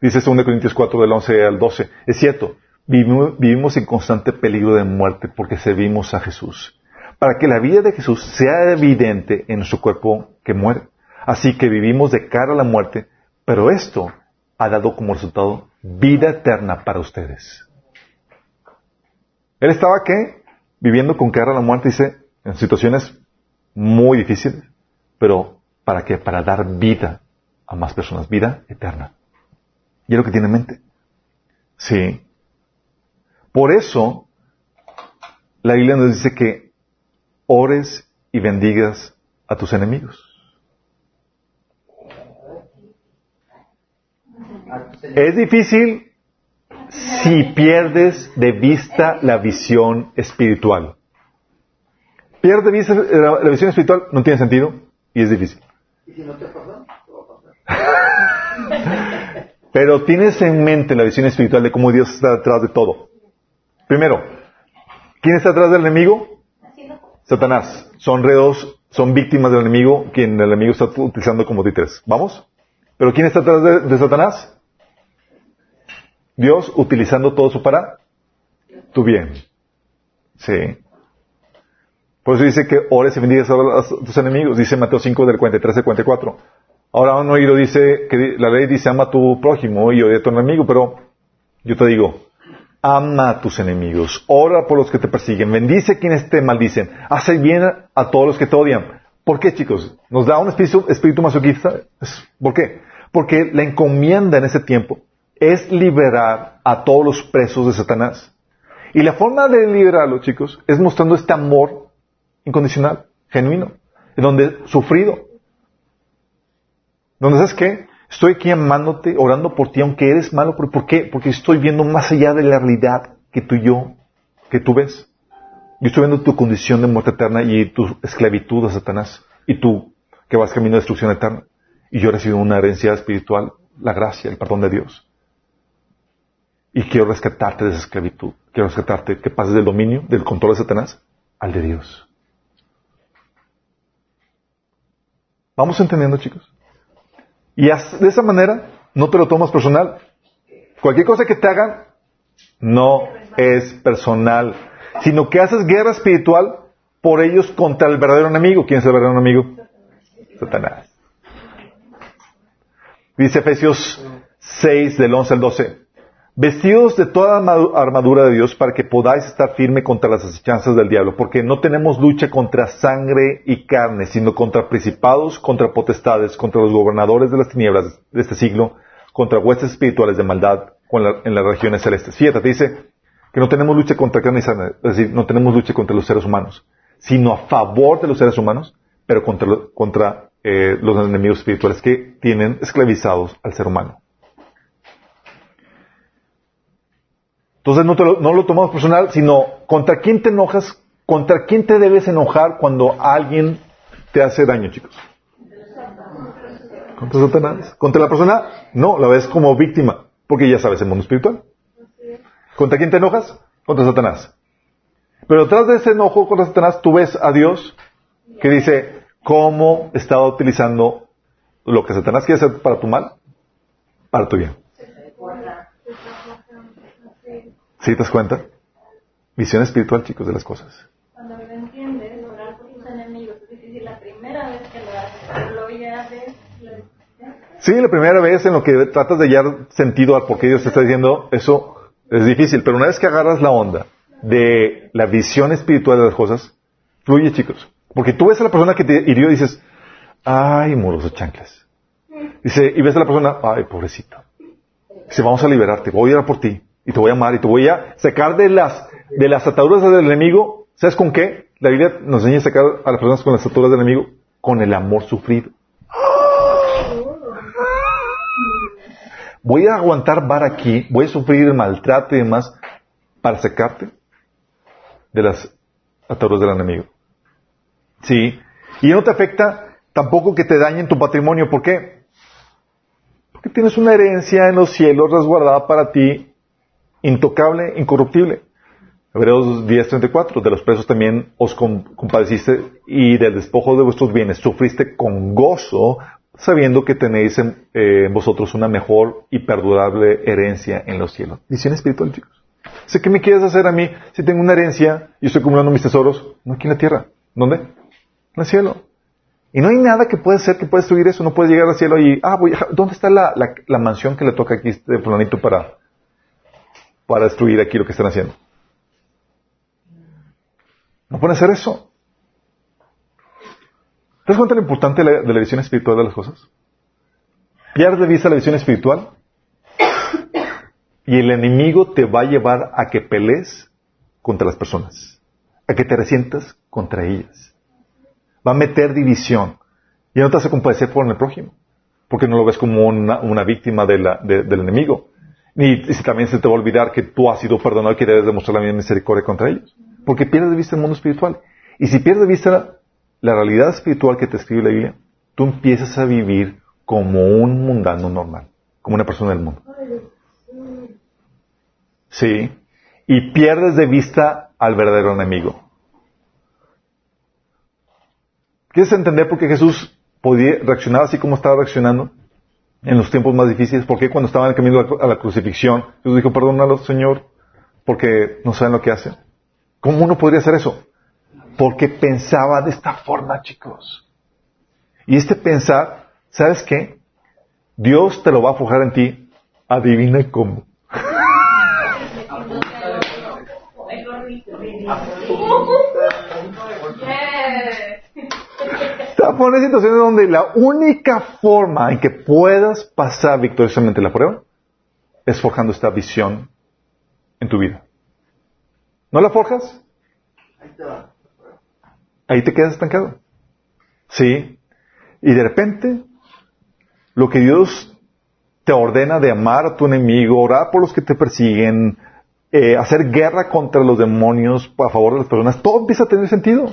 Dice 2 Corintios 4 del 11 al 12. Es cierto, vivimos, en constante peligro de muerte porque servimos a Jesús. Para que la vida de Jesús sea evidente en nuestro cuerpo que muere. Así que vivimos de cara a la muerte, pero esto ha dado como resultado vida eterna para ustedes. Él estaba, ¿qué? Viviendo con cara a la muerte, dice, en situaciones muy difíciles, pero ¿para qué? Para dar vida a más personas, vida eterna. Y es lo que tiene en mente. Sí. Por eso, la Biblia nos dice que ores y bendigas a tus enemigos. Es difícil si pierdes de vista la visión espiritual. Pierdes de vista la, visión espiritual, no tiene sentido y es difícil. ¿Y si no te pasa? Pero tienes en mente la visión espiritual de cómo Dios está detrás de todo. Primero, ¿quién está detrás del enemigo? Satanás. Son reos, son víctimas del enemigo, quien el enemigo está utilizando como títeres. ¿Vamos? ¿Pero quién está detrás de Satanás? Dios utilizando todo eso para tu bien. Sí. Por eso dice que ores y bendigas a tus enemigos. Dice Mateo 5 del 43 al 44. Ahora han oído, dice, que la ley dice ama a tu prójimo y odia a tu enemigo, pero yo te digo, ama a tus enemigos, ora por los que te persiguen, bendice quienes te maldicen, hace bien a todos los que te odian. ¿Por qué, chicos? ¿Nos da un espíritu, espíritu masoquista? ¿Por qué? Porque la encomienda en ese tiempo es liberar a todos los presos de Satanás. Y la forma de liberarlo, chicos, es mostrando este amor incondicional, genuino, en donde sufrido. Donde sabes qué? Estoy aquí amándote, orando por ti, aunque eres malo. ¿Por qué? Porque estoy viendo más allá de la realidad que tú yo, que tú ves. Yo estoy viendo tu condición de muerte eterna y tu esclavitud a Satanás. Y tú que vas camino de destrucción eterna. Y yo he recibido una herencia espiritual, la gracia, el perdón de Dios. Y quiero rescatarte de esa esclavitud. Quiero rescatarte que pases del dominio, del control de Satanás, al de Dios. ¿Vamos entendiendo, chicos? Y de esa manera no te lo tomas personal. Cualquier cosa que te hagan no es personal, sino que haces guerra espiritual por ellos contra el verdadero enemigo. ¿Quién es el verdadero enemigo? Satanás. Dice Efesios 6 del 11 al 12 vestidos de toda armadura de Dios para que podáis estar firme contra las asechanzas del diablo, porque no tenemos lucha contra sangre y carne, sino contra principados, contra potestades, contra los gobernadores de las tinieblas de este siglo, contra huestes espirituales de maldad en las regiones celestes. Fíjate, dice que no tenemos lucha contra carne y sangre, es decir, no tenemos lucha contra los seres humanos, sino a favor de los seres humanos, pero contra, contra eh, los enemigos espirituales que tienen esclavizados al ser humano. Entonces no, lo, tomamos personal, sino contra quién te enojas, contra quién te debes enojar cuando alguien te hace daño, chicos. ¿Contra Satanás? ¿Contra la persona? No, la ves como víctima, porque ya sabes el mundo espiritual. ¿Contra quién te enojas? Contra Satanás. Pero detrás de ese enojo contra Satanás, tú ves a Dios que dice cómo estaba utilizando lo que Satanás quiere hacer para tu mal, para tu bien. ¿Sí te das cuenta? Visión espiritual, chicos, de las cosas.
Cuando lo entiendes, orar por tus enemigos es difícil la primera vez que lo haces, lo ya
Sí, la primera vez en lo que tratas de hallar sentido al por qué Dios te está diciendo, eso es difícil. Pero una vez que agarras la onda de la visión espiritual de las cosas, fluye, chicos. Porque tú ves a la persona que te hirió y dices, ay, muros de chanclas. Dice, y ves a la persona, ay, pobrecito. Dice, vamos a liberarte, voy a ir a por ti, y te voy a amar, y te voy a sacar de las, de las ataduras del enemigo. ¿Sabes con qué? La Biblia nos enseña a sacar a las personas con las ataduras del enemigo, con el amor sufrido. Voy a aguantar bar aquí, voy a sufrir el maltrato y demás para sacarte de las ataduras del enemigo. Sí. Y no te afecta tampoco que te dañen tu patrimonio. ¿Por qué? Porque tienes una herencia en los cielos resguardada para ti, intocable, incorruptible. Hebreos 10:34, de los presos también os compadeciste y del despojo de vuestros bienes sufriste con gozo, sabiendo que tenéis en, eh, vosotros una mejor y perdurable herencia en los cielos. Visión espiritual, chicos. Sé que me quieres hacer a mí si tengo una herencia y estoy acumulando mis tesoros, no aquí en la tierra. ¿Dónde? En el cielo. Y no hay nada que pueda ser que pueda destruir eso. No puedes llegar al cielo y, ah, voy, ¿dónde está la, mansión que le toca aquí de fulanito para, para destruir aquí lo que están haciendo? No pueden hacer eso. ¿Te das cuenta importante de la, visión espiritual de las cosas? Pierde de vista la visión espiritual y el enemigo te va a llevar a que pelees contra las personas, a que te resientas contra ellas. Va a meter división. Y no te hace compadecer por el prójimo, porque no lo ves como una, víctima del enemigo. Ni si también se te va a olvidar que tú has sido perdonado y que debes demostrar la misericordia contra ellos. Porque pierdes de vista el mundo espiritual. Y si pierdes de vista la realidad espiritual que te escribe la Biblia, tú empiezas a vivir como un mundano normal, como una persona del mundo. Sí. Y pierdes de vista al verdadero enemigo. ¿Quieres entender por qué Jesús podía reaccionar así como estaba reaccionando en los tiempos más difíciles? ¿Por qué cuando estaba en el camino a la crucifixión Jesús dijo, perdónalo, Señor, porque no saben lo que hacen? ¿Cómo uno podría hacer eso? Porque pensaba de esta forma, chicos. Y este pensar, ¿sabes qué? Dios te lo va a forjar en ti. Adivina cómo. Te va a poner situaciones donde la única forma en que puedas pasar victoriosamente la prueba es forjando esta visión en tu vida. ¿No la forjas? Ahí te quedas estancado. Sí. Y de repente, lo que Dios te ordena de amar a tu enemigo, orar por los que te persiguen, eh, hacer guerra contra los demonios a favor de las personas, todo empieza a tener sentido.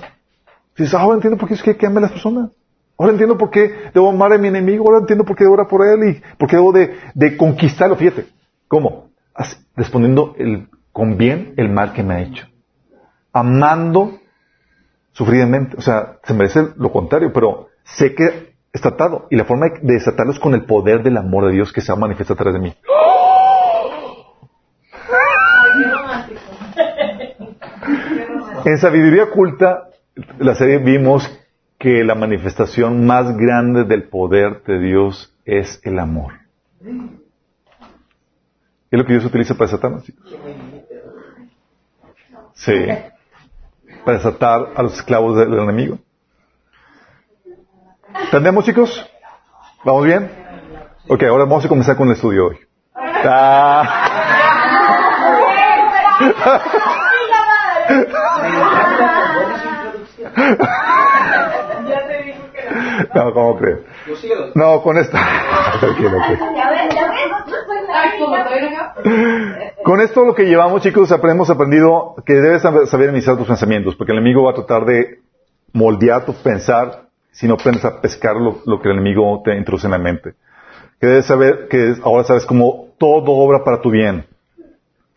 Dices, ah, ahora entiendo por qué es que, que ame a las personas. Ahora entiendo por qué debo amar a mi enemigo, ahora entiendo por qué debo orar por él y por qué debo de, de conquistarlo. Fíjate, ¿cómo? respondiendo el, con bien el mal que me ha hecho. Amando sufridamente. O sea, se merece lo contrario, pero sé que está atado. Y la forma de desatarlo es con el poder del amor de Dios que se ha manifestado a través de mí. En Sabiduría Oculta, la serie vimos que la manifestación más grande del poder de Dios es el amor. Es lo que Dios utiliza para desatarnos, chicos. Sí para desatar a los esclavos del, enemigo. ¿Entendemos, chicos? ¿Vamos bien? Ok, ahora vamos a comenzar con el estudio hoy. Ah. No, ¿cómo crees? No, con esta. Con esto lo que llevamos, chicos, hemos aprendido que debes saber administrar tus pensamientos, porque el enemigo va a tratar de moldear tu pensar si no aprendes a pescar lo, que el enemigo te introduce en la mente. Que debes saber que ahora sabes cómo todo obra para tu bien.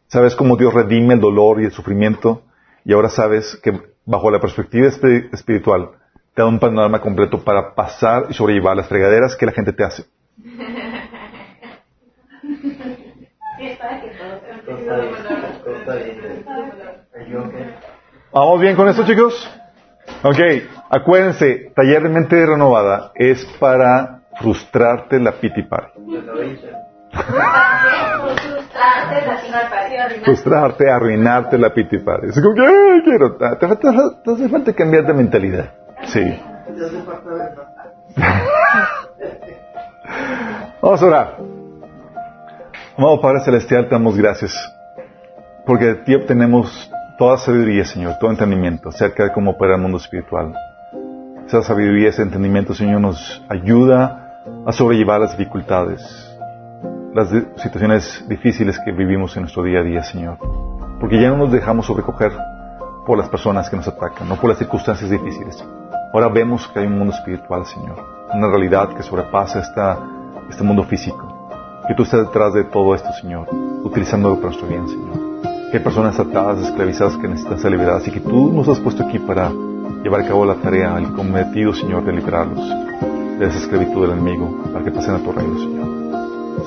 Sabes cómo Dios redime el dolor y el sufrimiento. Y ahora sabes que bajo la perspectiva espiritual te da un panorama completo para pasar y sobrellevar las fregaderas que la gente te hace. ¿Vamos bien con esto, chicos? Ok, acuérdense, taller de mente renovada es para frustrarte la piti party. Frustrarte, arruinarte la piti party. Es como que, quiero. Te, te hace falta cambiar de mentalidad. Sí. Vamos a orar. Amado Padre Celestial, te damos gracias. Porque de ti obtenemos toda sabiduría, Señor, todo entendimiento acerca de cómo opera el mundo espiritual. Esa sabiduría, ese entendimiento, Señor, nos ayuda a sobrellevar las dificultades, las situaciones difíciles que vivimos en nuestro día a día, Señor. Porque ya no nos dejamos sobrecoger por las personas que nos atacan, no por las circunstancias difíciles. Ahora vemos que hay un mundo espiritual, Señor. Una realidad que sobrepasa esta, este mundo físico. Que tú estás detrás de todo esto, Señor, utilizándolo para nuestro bien, Señor que hay personas atadas, esclavizadas que necesitan ser liberadas y que tú nos has puesto aquí para llevar a cabo la tarea, el cometido, Señor, de liberarlos de esa esclavitud del enemigo, para que pasen a tu reino, Señor.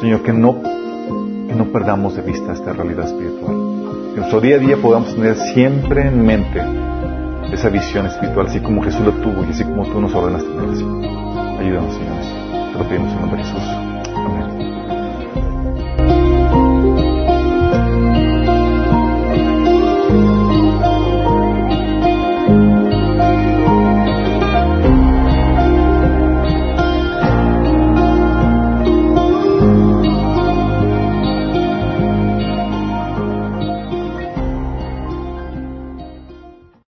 Señor, que no, que no perdamos de vista esta realidad espiritual. Que en nuestro día a día podamos tener siempre en mente esa visión espiritual, así como Jesús la tuvo y así como tú nos ordenas tener, Señor. Ayúdanos, Señor. Te lo pedimos en nombre de Jesús.